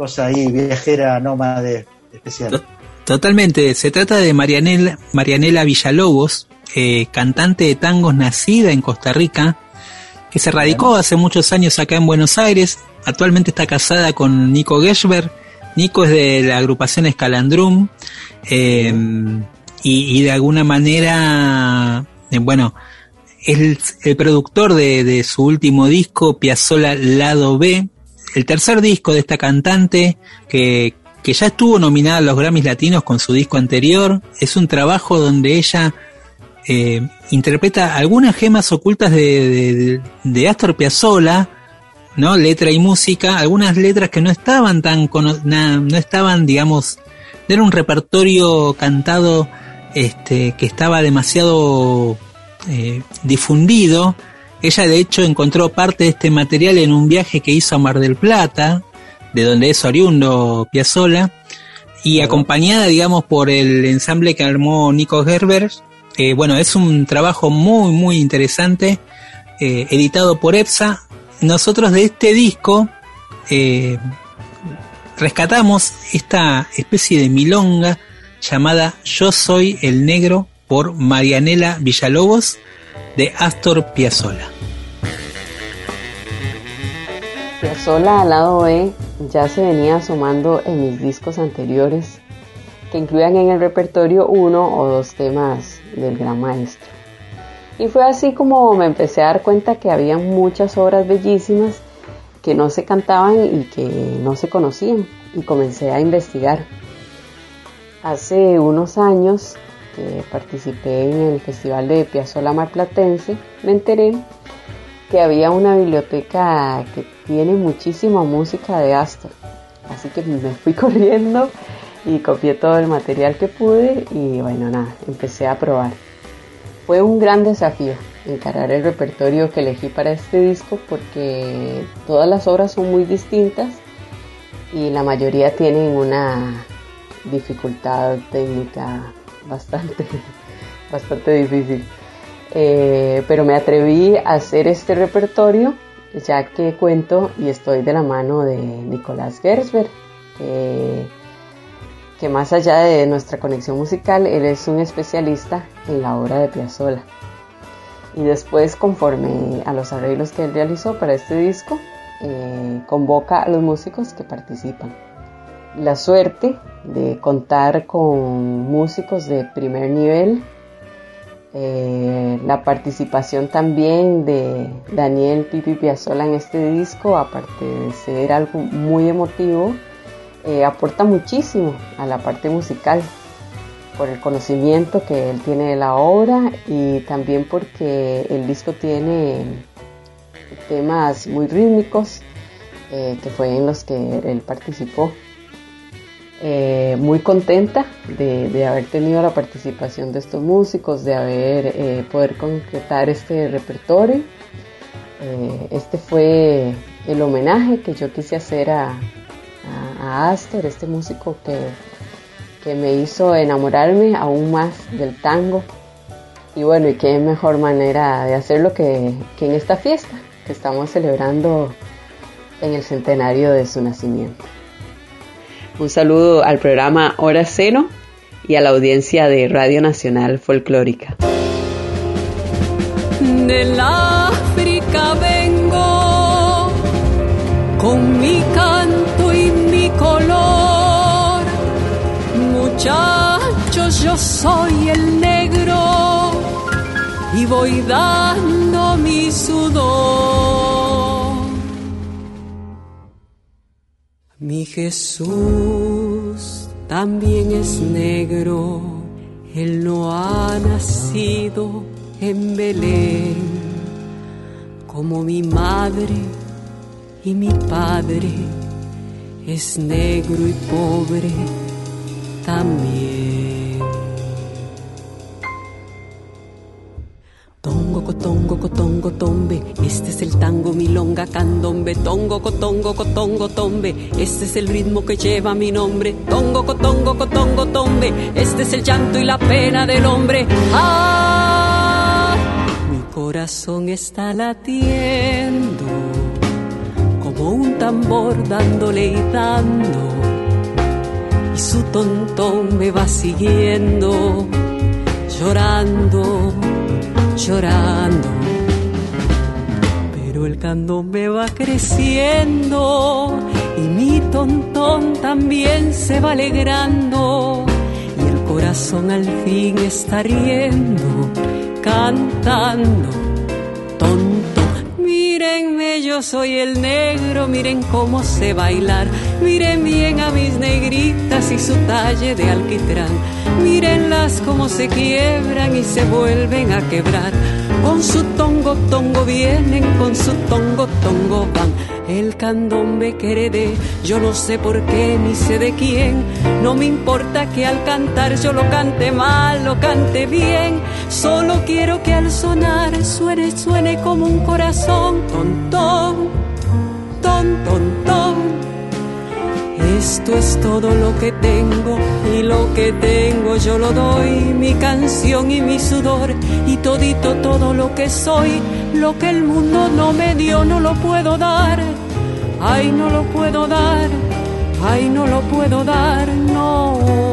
cosa ahí, viajera, nómade, especial. Totalmente, se trata de Marianela, Marianela Villalobos, eh, cantante de tangos nacida en Costa Rica, que se radicó hace muchos años acá en Buenos Aires, actualmente está casada con Nico Geschber, Nico es de la agrupación Escalandrum, eh, y, y de alguna manera, eh, bueno, es el, el productor de, de su último disco, Piazzola Lado B, el tercer disco de esta cantante que, que ya estuvo nominada a los Grammys Latinos con su disco anterior. Es un trabajo donde ella eh, interpreta algunas gemas ocultas de, de, Astor Piazzolla, ¿no? Letra y música, algunas letras que no estaban tan na- no estaban, digamos, no era un repertorio cantado este que estaba demasiado eh, difundido. Ella de hecho encontró parte de este material en un viaje que hizo a Mar del Plata, de donde es oriundo Piazzolla, y acompañada, digamos, por el ensamble que armó Nico Gerber. Eh, bueno, es un trabajo muy, muy interesante, eh, editado por EPSA. Nosotros de este disco eh, rescatamos esta especie de milonga llamada Yo Soy el Negro por Marianela Villalobos de Astor Piazzolla. Piazzolla al lado B ya se venía sumando en mis discos anteriores que incluían en el repertorio uno o dos temas del gran maestro. Y fue así como me empecé a dar cuenta que había muchas obras bellísimas que no se cantaban y que no se conocían y comencé a investigar. Hace unos años que participé en el Festival de Piazzolla Marplatense, me enteré que había una biblioteca que tiene muchísima música de Astor. Así que me fui corriendo y copié todo el material que pude y bueno, nada, empecé a probar. Fue un gran desafío encarar el repertorio que elegí para este disco porque todas las obras son muy distintas y la mayoría tienen una dificultad técnica bastante, bastante difícil. Eh, pero me atreví a hacer este repertorio ya que cuento y estoy de la mano de Nicolás Gersberg, que, más allá de nuestra conexión musical, él es un especialista en la obra de Piazzolla. Y después, conforme a los arreglos que él realizó para este disco, eh, convoca a los músicos que participan. La suerte de contar con músicos de primer nivel eh, la participación también de Daniel Pipi Piazzolla en este disco, aparte de ser algo muy emotivo, eh, aporta muchísimo a la parte musical por el conocimiento que él tiene de la obra y también porque el disco tiene temas muy rítmicos eh, que fue en los que él participó. Eh, muy contenta de, haber tenido la participación de estos músicos, de haber eh, poder concretar este repertorio. Eh, este fue el homenaje que yo quise hacer a, a, a Astor, este músico que, que, me hizo enamorarme aún más del tango. Y bueno, y qué mejor manera de hacerlo que, que en esta fiesta que estamos celebrando en el centenario de su nacimiento. Un saludo al programa Hora Cero y a la audiencia de Radio Nacional Folclórica. Del África vengo con mi canto y mi color. Muchachos, yo soy el negro y voy dando mi sudor. Mi Jesús también es negro, Él no ha nacido en Belén, como mi madre y mi padre, es negro y pobre también. Tongo, cotongo, cotongo, tombe, este es el tango, milonga, candombe. Tongo, cotongo, cotongo, tombe, este es el ritmo que lleva mi nombre. Tongo, cotongo, cotongo, tombe, este es el llanto y la pena del hombre. ¡Ah! Mi corazón está latiendo como un tambor dándole y dando. Y su tontón me va siguiendo, llorando llorando. Pero el candombe va creciendo y mi tontón también se va alegrando. Y el corazón al fin está riendo, cantando, tonto. Mírenme, yo soy el negro, miren cómo sé bailar. Miren bien a mis negritas y su talle de alquitrán. Mírenlas cómo se quiebran y se vuelven a quebrar. Con su tongo, tongo vienen, con su tongo, tongo van. El candombe que heredé, yo no sé por qué ni sé de quién. No me importa que al cantar yo lo cante mal, lo cante bien. Solo quiero que al sonar suene, suene como un corazón. Ton, ton, ton, ton, ton. Esto es todo lo que tengo lo que tengo yo lo doy, mi canción y mi sudor y todito todo lo que soy, lo que el mundo no me dio no lo puedo dar, ay no lo puedo dar, ay no lo puedo dar, no.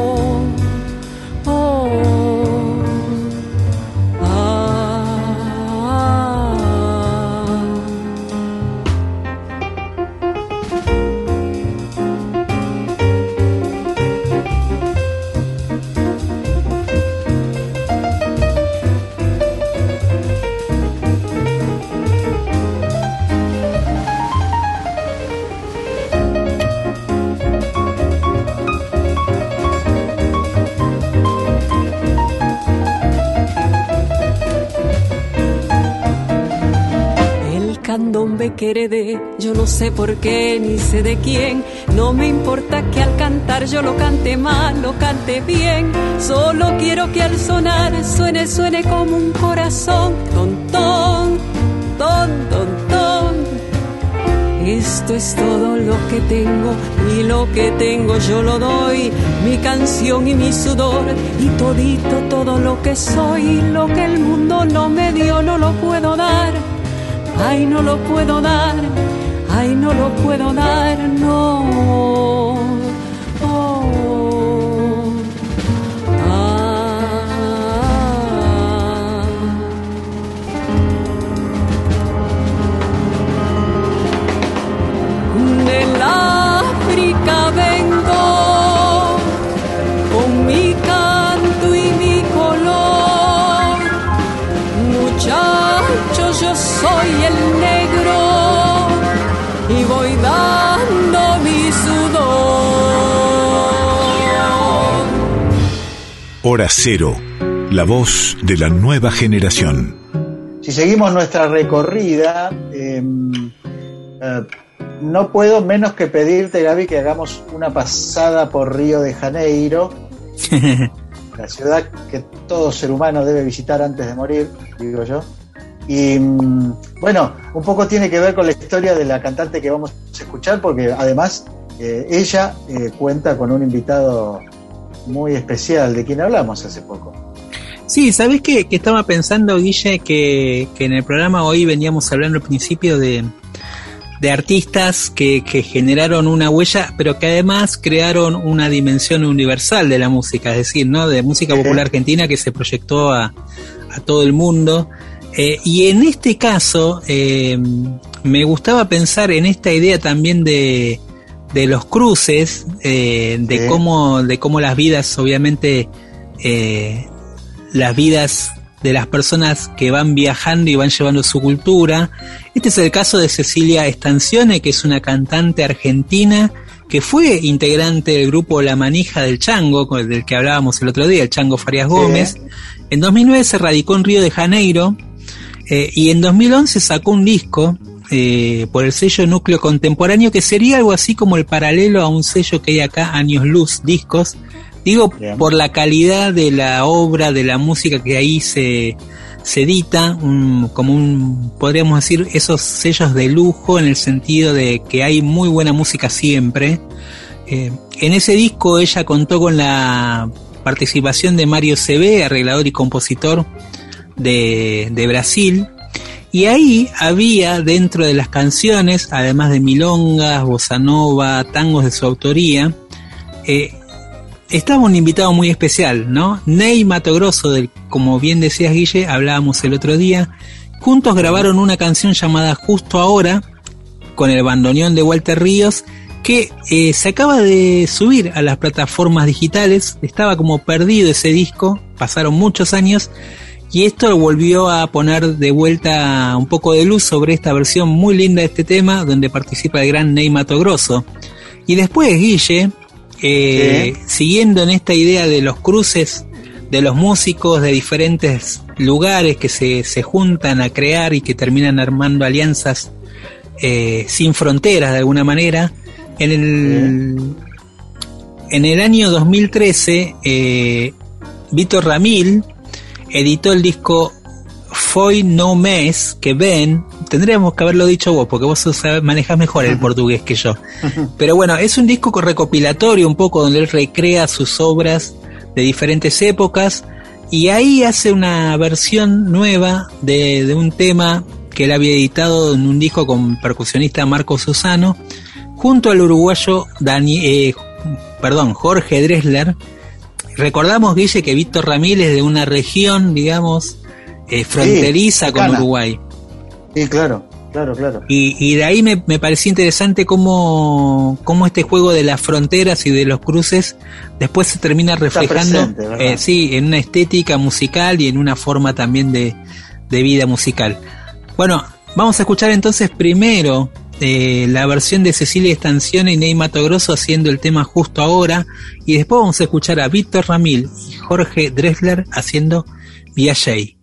Que heredé, yo no sé por qué ni sé de quién. No me importa que al cantar yo lo cante mal, lo cante bien. Solo quiero que al sonar suene, suene como un corazón. Ton, ton, ton, ton, ton. Esto es todo lo que tengo y lo que tengo yo lo doy, mi canción y mi sudor y todito todo lo que soy, lo que el mundo no me dio no lo puedo dar, ay no lo puedo dar, ay no lo puedo dar, no. Hora Cero, la voz de la nueva generación. Si seguimos nuestra recorrida, eh, eh, no puedo menos que pedirte, Gaby, que hagamos una pasada por Río de Janeiro, la ciudad que todo ser humano debe visitar antes de morir, digo yo. Y mm, bueno, un poco tiene que ver con la historia de la cantante que vamos a escuchar, porque además eh, ella eh, cuenta con un invitado muy especial, de quien hablamos hace poco. Sí, ¿sabés qué? Que estaba pensando, Guille, que, que en el programa hoy veníamos hablando al principio de, de artistas que, que generaron una huella, pero que además crearon una dimensión universal de la música, es decir, ¿no? De música popular argentina que se proyectó a, a todo el mundo. Eh, y en este caso, eh, me gustaba pensar en esta idea también de, de los cruces, eh, de Sí. cómo, de cómo las vidas, obviamente, eh, las vidas de las personas que van viajando y van llevando su cultura. Este es el caso de Cecilia Estancione, que es una cantante argentina que fue integrante del grupo La Manija del Chango, con el del que hablábamos el otro día, el Chango Farias Gómez. En 2009 se radicó en Río de Janeiro eh, y en 2011 sacó un disco eh, por el sello Núcleo Contemporáneo, que sería algo así como el paralelo a un sello que hay acá, Años Luz Discos. Digo, por la calidad de la obra, de la música que ahí se, se edita, un- como un, podríamos decir, esos sellos de lujo en el sentido de que hay muy buena música siempre. Eh, en ese disco ella contó con la participación de Mario CB, arreglador y compositor de, de Brasil. Y ahí había dentro de las canciones, además de milongas, bossa nova, tangos de su autoría, eh, estaba un invitado muy especial, ¿no? Ney Mato Grosso, del, como bien decías Guille, hablábamos el otro día. Juntos grabaron una canción llamada Justo Ahora, con el bandoneón de Walter Ríos, que eh, se acaba de subir a las plataformas digitales. Estaba como perdido ese disco, pasaron muchos años. Y esto volvió a poner de vuelta un poco de luz sobre esta versión muy linda de este tema, donde participa el gran Ney Mato Grosso. Y después, Guille, eh, siguiendo en esta idea de los cruces de los músicos de diferentes lugares que se, se juntan a crear y que terminan armando alianzas eh, sin fronteras de alguna manera, en el, en el año 2013, eh, Víctor Ramil editó el disco Foi No Mes, que ven, tendríamos que haberlo dicho vos, porque vos manejás mejor el portugués que yo. Pero bueno, es un disco recopilatorio un poco donde él recrea sus obras de diferentes épocas y ahí hace una versión nueva de, de un tema que él había editado en un disco con percusionista Marco Susano junto al uruguayo Dani, eh, perdón, Jorge Dressler. Recordamos, Guille, que Víctor Ramírez es de una región, digamos, eh, fronteriza con. Uruguay. Sí, claro, claro, claro. Y, y de ahí me, me pareció interesante cómo, cómo este juego de las fronteras y de los cruces después se termina reflejando, eh, sí, en una estética musical y en una forma también de, de vida musical. Bueno, vamos a escuchar entonces primero eh, la versión de Cecilia Estancione y Ney Mato Grosso haciendo el tema justo ahora y después vamos a escuchar a Víctor Ramil y Jorge Dressler haciendo Viajei.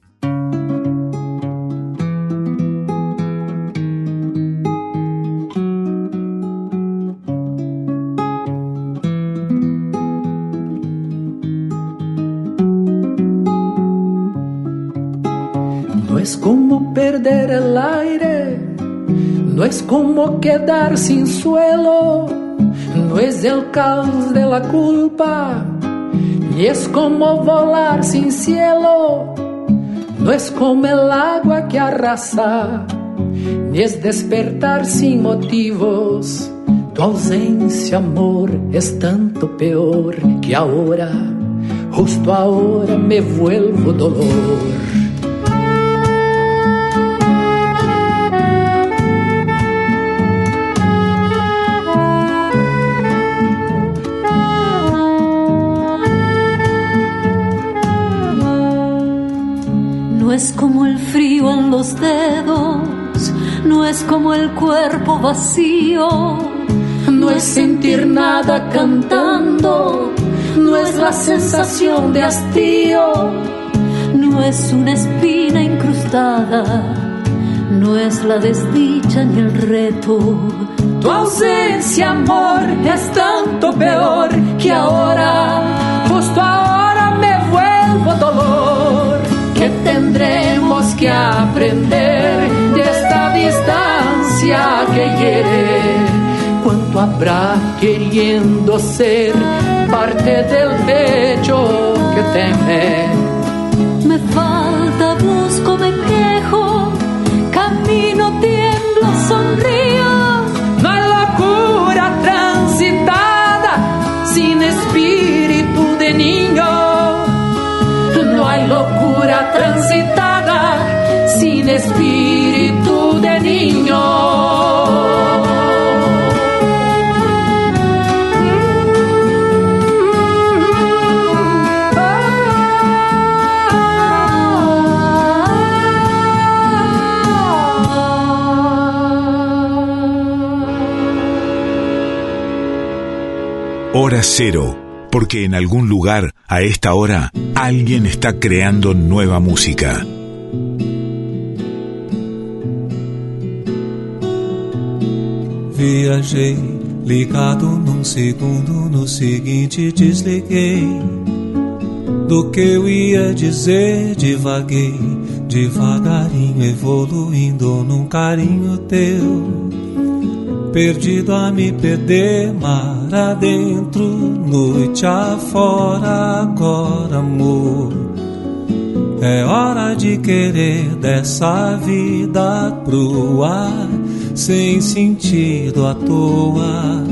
Quedar sin suelo, no es el caos de la culpa, ni es como volar sin cielo, no es como el agua que arrasa, ni es despertar sin motivos. Tu ausencia, amor, es tanto peor que ahora, justo ahora me vuelvo dolor. Es como el frío en los dedos, no es como el cuerpo vacío, No es sentir nada cantando, no es la sensación de hastío, no es una espina incrustada, no es la desdicha ni el reto. Tu ausencia, amor, es tanto peor que ahora, justo ahora me vuelvo dolor. Tendremos que aprender de esta distancia que hiere. Cuánto habrá queriendo ser parte del pecho que teme. Espíritu de niño. Hora cero, porque en algún lugar, a esta hora, alguien está creando nueva música. Viajei ligado num segundo, no seguinte desliguei. Do que eu ia dizer, divaguei, devagarinho evoluindo num carinho teu. Perdido a me perder, mar adentro, noite afora, agora amor. É hora de querer dessa vida pro ar, sem sentido à toa,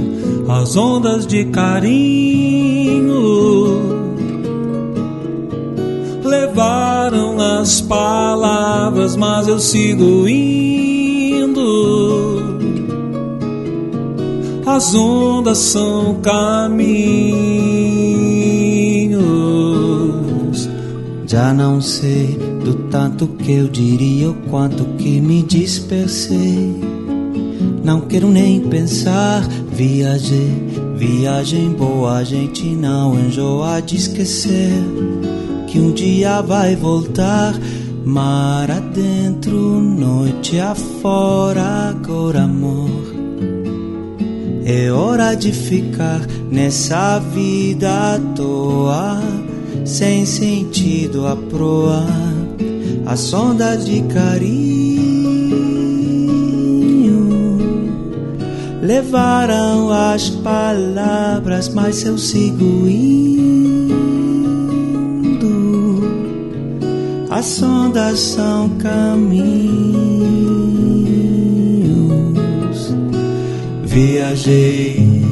as ondas de carinho levaram as palavras, mas eu sigo indo. As ondas são caminhos. Já não sei do tanto que eu diria o quanto que me dispersei. Não quero nem pensar, viajei, viagem boa, a gente não enjoa de esquecer que um dia vai voltar. Mar adentro, noite afora, agora amor. É hora de ficar nessa vida à toa, sem sentido à proa, a sonda de carinho levaram as palavras, mas eu sigo indo. As sondas são caminhos. Viajei,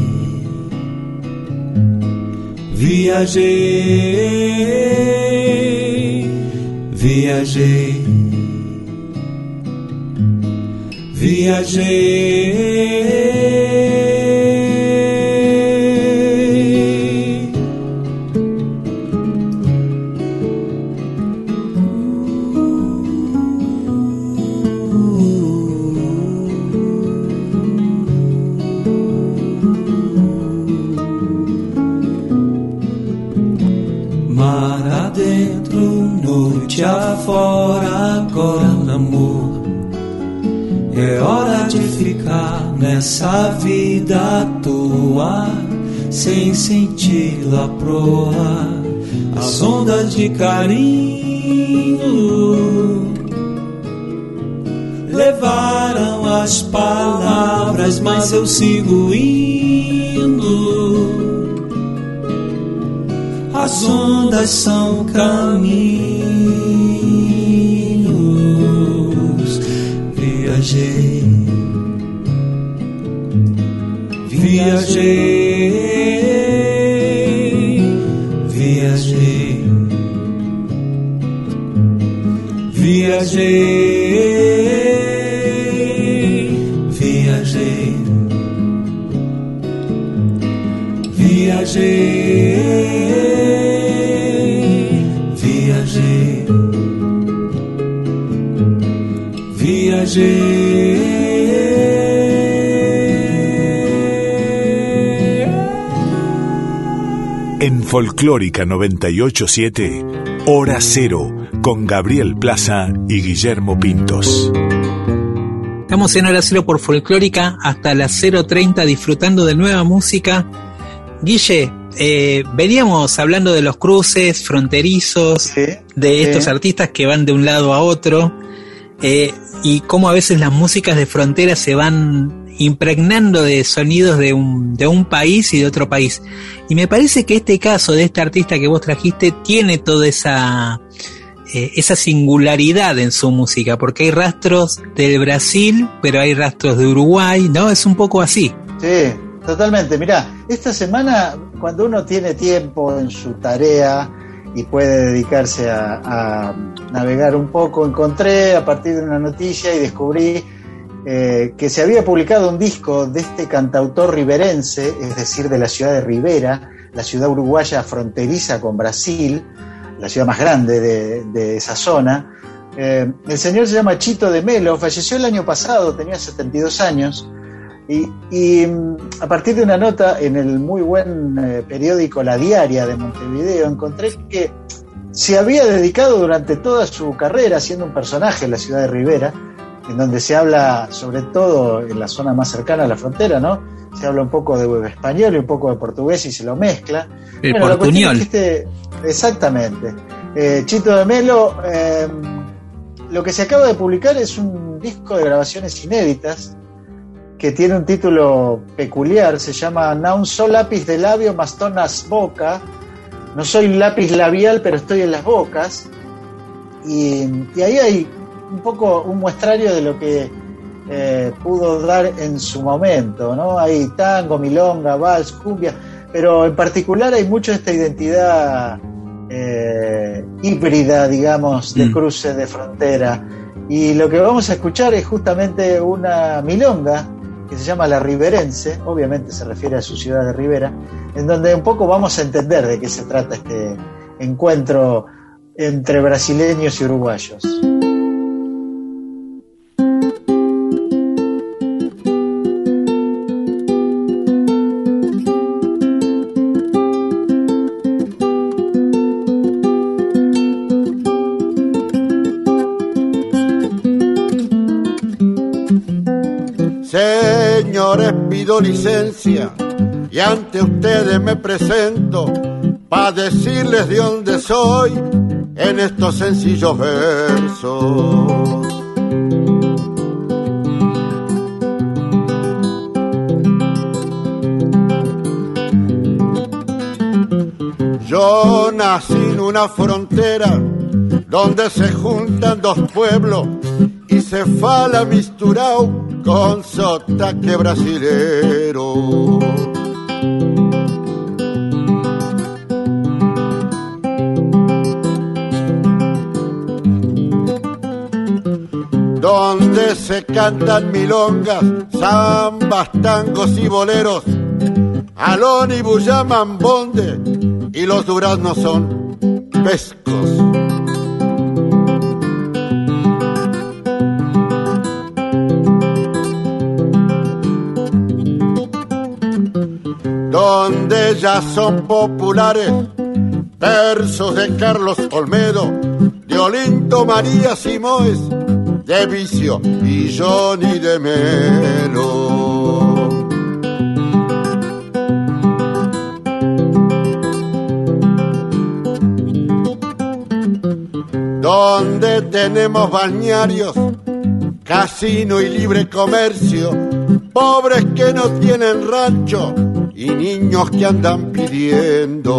viajei, viajei, viajei. Ficar nessa vida à toa, sem sentido à proa, as ondas de carinho levaram as palavras, mas eu sigo indo. As ondas são caminhos. Viajei, viajei, viajei, viajei, viajei, viajei, viajei. Folclórica 987, Hora Cero, con Gabriel Plaza y Guillermo Pintos. Estamos en Hora Cero por Folclórica hasta las 0.30 disfrutando de nueva música. Guille, eh, veníamos hablando de los cruces fronterizos, de estos sí. artistas que van de un lado a otro, eh, y cómo a veces las músicas de frontera se van impregnando de sonidos de un, de un país y de otro país. Y me parece que este caso de este artista que vos trajiste tiene toda esa, eh, esa singularidad en su música, porque hay rastros del Brasil, pero hay rastros de Uruguay, ¿no? Es un poco así. Sí, totalmente. Mirá, esta semana, cuando uno tiene tiempo en su tarea y puede dedicarse a, a navegar un poco, encontré a partir de una noticia y descubrí eh, que se había publicado un disco de este cantautor riverense, es decir, de la ciudad de Rivera, la ciudad uruguaya fronteriza con Brasil, la ciudad más grande de, de esa zona. Eh, el señor se llama Chito de Melo, falleció el año pasado, tenía 72 años, y, y, mm, a partir de una nota en el muy buen eh, periódico La Diaria de Montevideo, encontré que se había dedicado durante toda su carrera, siendo un personaje en la ciudad de Rivera, en donde se habla, sobre todo en la zona más cercana a la frontera, ¿no? Se habla un poco de español y un poco de portugués y se lo mezcla. El Bueno, portuñol. es que este- exactamente. Eh, Chito de Melo, eh, lo que se acaba de publicar es un disco de grabaciones inéditas que tiene un título peculiar, se llama No un sol lápiz de labio, más tonas boca. No soy lápiz labial, pero estoy en las bocas. Y, y ahí hay un poco un muestrario de lo que eh, pudo dar en su momento, ¿no? Hay tango, milonga, vals, cumbia, pero en particular hay mucho de esta identidad eh, híbrida, digamos, de Mm. cruce de frontera. Y lo que vamos a escuchar es justamente una milonga que se llama La Riverense, obviamente se refiere a su ciudad de Rivera, en donde un poco vamos a entender de qué se trata este encuentro entre brasileños y uruguayos. Pido licencia y ante ustedes me presento para decirles de dónde soy en estos sencillos versos. Yo nací en una frontera donde se juntan dos pueblos y se fala misturao con sotaque brasilero. Donde se cantan milongas, zambas, tangos y boleros, al ónibus llaman bonde y los duraznos son pescos. Donde ya son populares versos de Carlos Olmedo, de Olinto María Simoes, de Vicio y Johnny de Melo. Donde tenemos bañarios, casino y libre comercio, pobres que no tienen rancho y niños que andan pidiendo.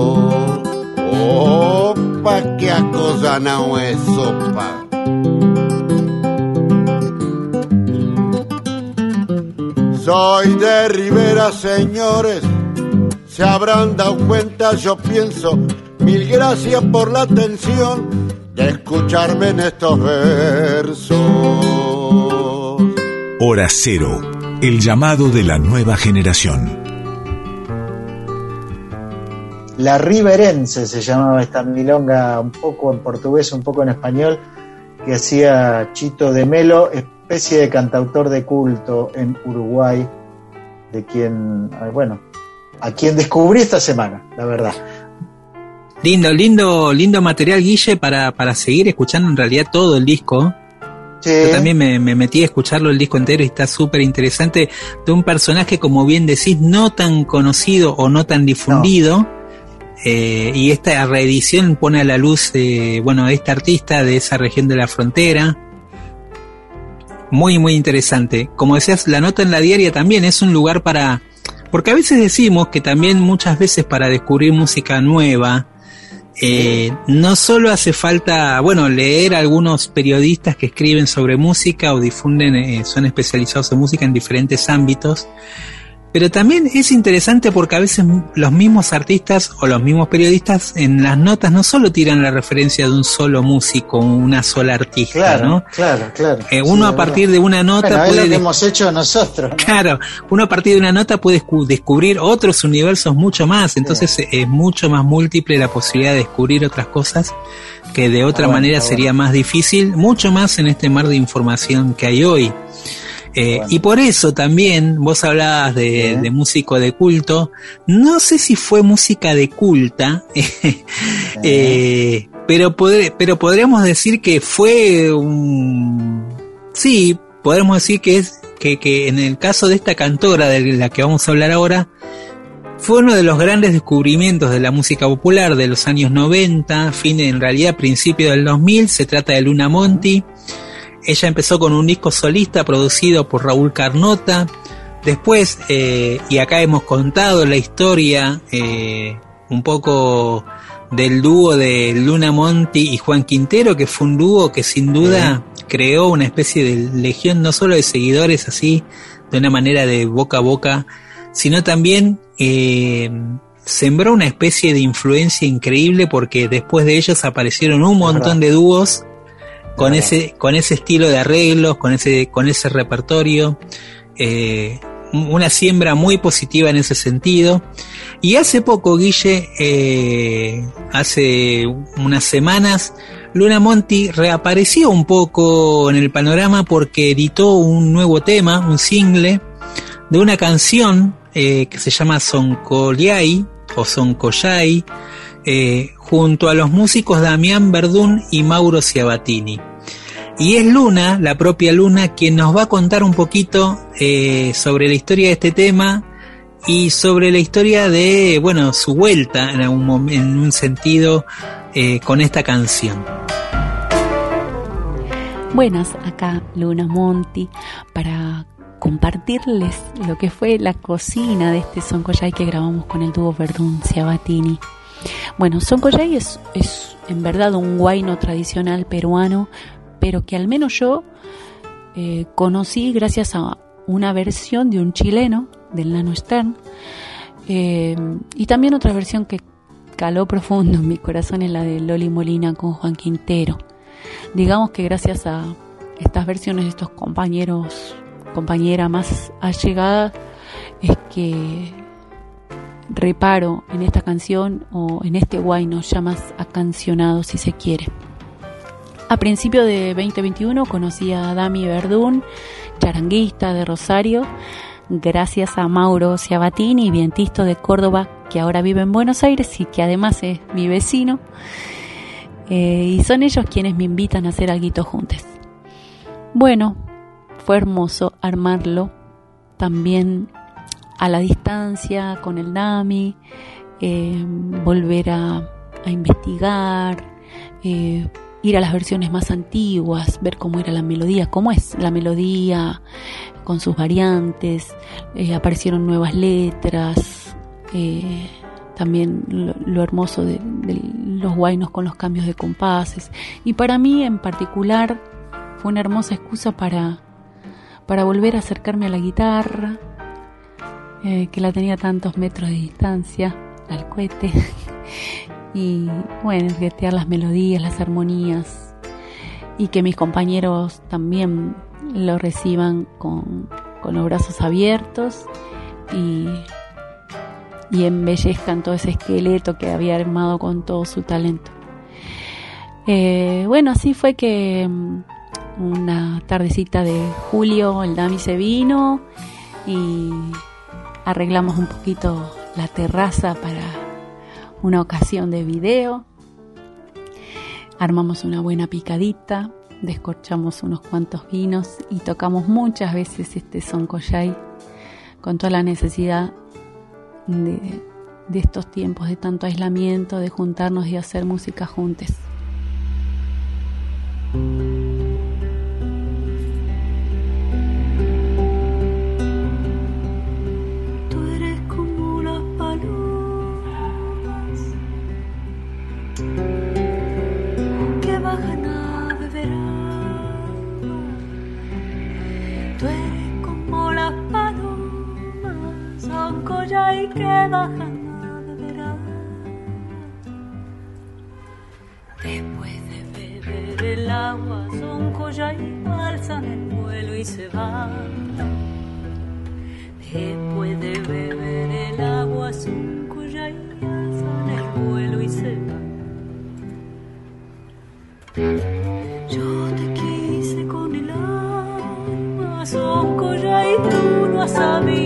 Opa, que a cosa no es sopa. Soy de Rivera, señores. Se habrán dado cuenta, yo pienso. Mil gracias por la atención de escucharme en estos versos. Hora Cero, el llamado de la nueva generación. La Riverense se llamaba esta milonga, un poco en portugués, un poco en español, que hacía Chito de Melo, especie de cantautor de culto en Uruguay, de quien, bueno, a quien descubrí esta semana, la verdad. Lindo, lindo, lindo material, Guille, para, para seguir escuchando en realidad todo el disco. Yo también me, me metí a escucharlo el disco entero y está súper interesante. De un personaje, como bien decís, no tan conocido o no tan difundido. Eh, y esta reedición pone a la luz, eh, bueno, a este artista de esa región de la frontera. Muy, muy interesante. Como decías, la nota en la diaria también es un lugar para... Porque a veces decimos que también muchas veces para descubrir música nueva, eh, no solo hace falta, bueno, leer algunos periodistas que escriben sobre música o difunden, eh, son especializados en música en diferentes ámbitos, pero también es interesante porque a veces los mismos artistas o los mismos periodistas en las notas no solo tiran la referencia de un solo músico, una sola artista, Claro, ¿no? claro, claro. Eh, uno Sí, a partir de una nota Bueno, es puede lo que hemos hecho nosotros. ¿no? Claro, uno a partir de una nota puede descu- descubrir otros universos mucho más, entonces es mucho más múltiple la posibilidad de descubrir otras cosas que de otra bueno, manera sería más difícil, mucho más en este mar de información que hay hoy. Eh, Y por eso también vos hablabas de, de músico de culto, no sé si fue música de culta, eh, pero, podré- pero podríamos decir que fue un... Sí, podemos decir que es que, que en el caso de esta cantora de la que vamos a hablar ahora, fue uno de los grandes descubrimientos de la música popular de los años 90, fin en realidad principio del 2000, se trata de Luna Monti. Ella empezó con un disco solista producido por Raúl Carnota. Después, eh, y acá hemos contado la historia eh, un poco del dúo de Luna Monti y Juan Quintero, que fue un dúo que sin duda creó una especie de legión no solo de seguidores así, de una manera de boca a boca, sino también eh, sembró una especie de influencia increíble porque después de ellos aparecieron un montón de dúos con ese, con ese estilo de arreglos, con ese, con ese repertorio. Eh, una siembra muy positiva en ese sentido. Y hace poco, Guille, eh, hace unas semanas, Luna Monti reapareció un poco en el panorama porque editó un nuevo tema, un single, de una canción eh, que se llama Soncoliay o Soncoyay, eh, junto a los músicos Damián Verdún y Mauro Ciabatini. Y es Luna, la propia Luna, quien nos va a contar un poquito eh, sobre la historia de este tema y sobre la historia de, bueno, su vuelta en, algún en un sentido eh, con esta canción. Buenas, acá Luna Monti para compartirles lo que fue la cocina de este Soncoyay que grabamos con el dúo Verdún Ciabatini. Bueno, Soncoyay es, es en verdad un guayno tradicional peruano, pero que al menos yo eh, conocí gracias a una versión de un chileno, del Nano Stern, eh, y también otra versión que caló profundo en mi corazón es la de Loli Molina con Juan Quintero. Digamos que gracias a estas versiones de estos compañeros, compañera más allegada, es que reparo en esta canción o en este guayno ya más acancionado si se quiere. A principio de 2021 conocí a Dami Verdún, charanguista de Rosario, gracias a Mauro Ciabatini, vientisto de Córdoba, que ahora vive en Buenos Aires y que además es mi vecino. Eh, y son ellos quienes me invitan a hacer algo juntos. Bueno, fue hermoso armarlo también a la distancia con el Dami, eh, volver a, investigar, eh, ir a las versiones más antiguas, ver cómo era la melodía, cómo es la melodía con sus variantes, eh, aparecieron nuevas letras, también lo, hermoso de, de los guainos con los cambios de compases. Y para mí en particular fue una hermosa excusa para, para volver a acercarme a la guitarra, eh, que la tenía a tantos metros de distancia, al cohete, y bueno, guetear las melodías, las armonías, y que mis compañeros también lo reciban con, con los brazos abiertos y, y embellezcan todo ese esqueleto que había armado con todo su talento. Eh, bueno, así fue que mm, una tardecita de julio el Dami se vino y arreglamos un poquito la terraza para una ocasión de video. Armamos una buena picadita, descorchamos unos cuantos vinos y tocamos muchas veces este son con toda la necesidad de, de estos tiempos de tanto aislamiento, de juntarnos y hacer música juntos. Que bajan a beber agua. Después de beber el agua, son y alzan el vuelo y se van. Después de beber el agua, son cuya y alzan el vuelo y se van. Yo te quise con el alma, son cuya y tú no has sabido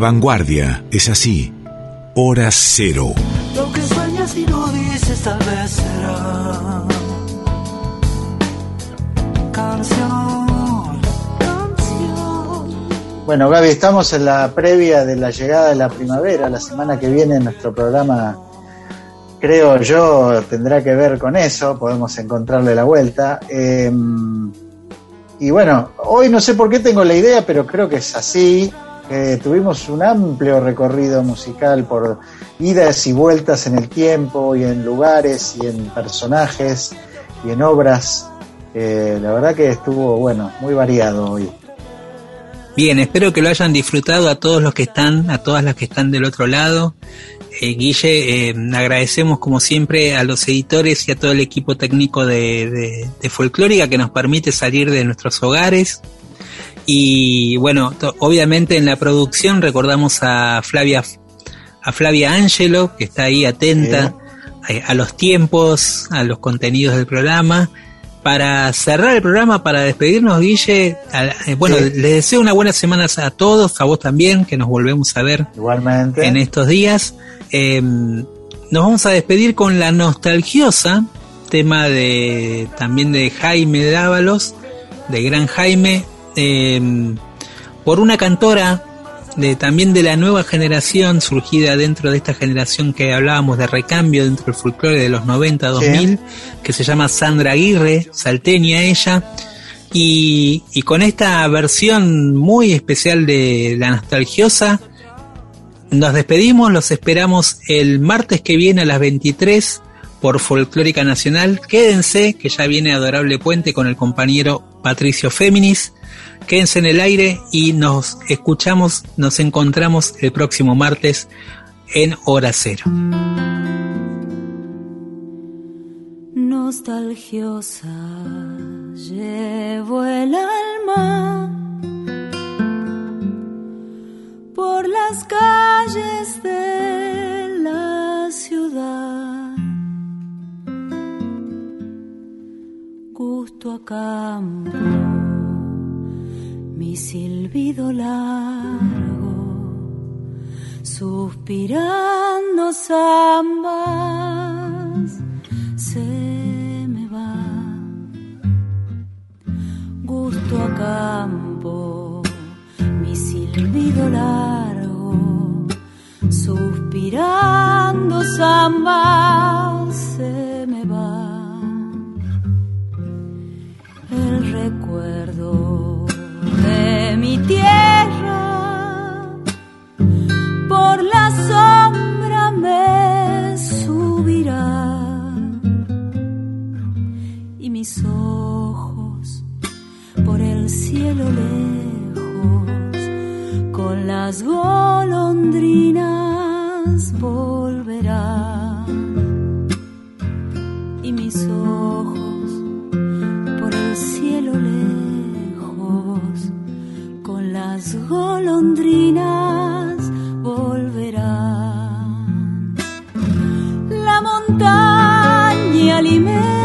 vanguardia es así. Hora cero. Lo que sueñas y no dices tal vez será canción, canción. Bueno, Gaby, estamos en la previa de la llegada de la primavera. La semana que viene nuestro programa, creo yo, tendrá que ver con eso. Podemos encontrarle la vuelta. Eh, y bueno, hoy no sé por qué tengo la idea, pero creo que es así. Tuvimos un amplio recorrido musical por idas y vueltas en el tiempo y en lugares y en personajes y en obras. Eh, la verdad que estuvo, bueno, muy variado hoy. Bien, espero que lo hayan disfrutado a todos los que están, a todas las que están del otro lado. Eh, Guille, eh, agradecemos como siempre a los editores y a todo el equipo técnico de Folclórica que nos permite salir de nuestros hogares. Y bueno, obviamente en la producción recordamos a Flavia, a Flavia Angelo, que está ahí atenta a, a los tiempos, a los contenidos del programa. Para cerrar el programa, para despedirnos, Guille, a- eh, bueno, Sí. les deseo una buena semana a todos, a vos también, que nos volvemos a ver Igualmente. en estos días. Eh, nos vamos a despedir con la nostalgiosa, tema de también de Jaime Dávalos, de Gran Jaime, eh, por una cantora de también de la nueva generación, surgida dentro de esta generación que hablábamos de recambio dentro del folclore de los 90, 2000, que se llama Sandra Aguirre, salteña ella, y, y con esta versión muy especial de la nostalgiosa, nos despedimos, los esperamos el martes que viene a las 23 por Folclórica Nacional. Quédense, que ya viene Adorable Puente con el compañero Patricio Féminis. Quédense en el aire y nos escuchamos, nos encontramos el próximo martes en Hora Cero. nostalgiosa llevo el alma por las calles de la ciudad. Gusto a campo, mi silbido largo, suspirando zambas se me va. Gusto a campo, mi silbido largo, suspirando zambas se me va. El recuerdo mi tierra. Por la sombra me subirá. Y mis ojos por el cielo lejos con las golondrinas volverán. Y mis ojos golondrinas volverán. La montaña alimenta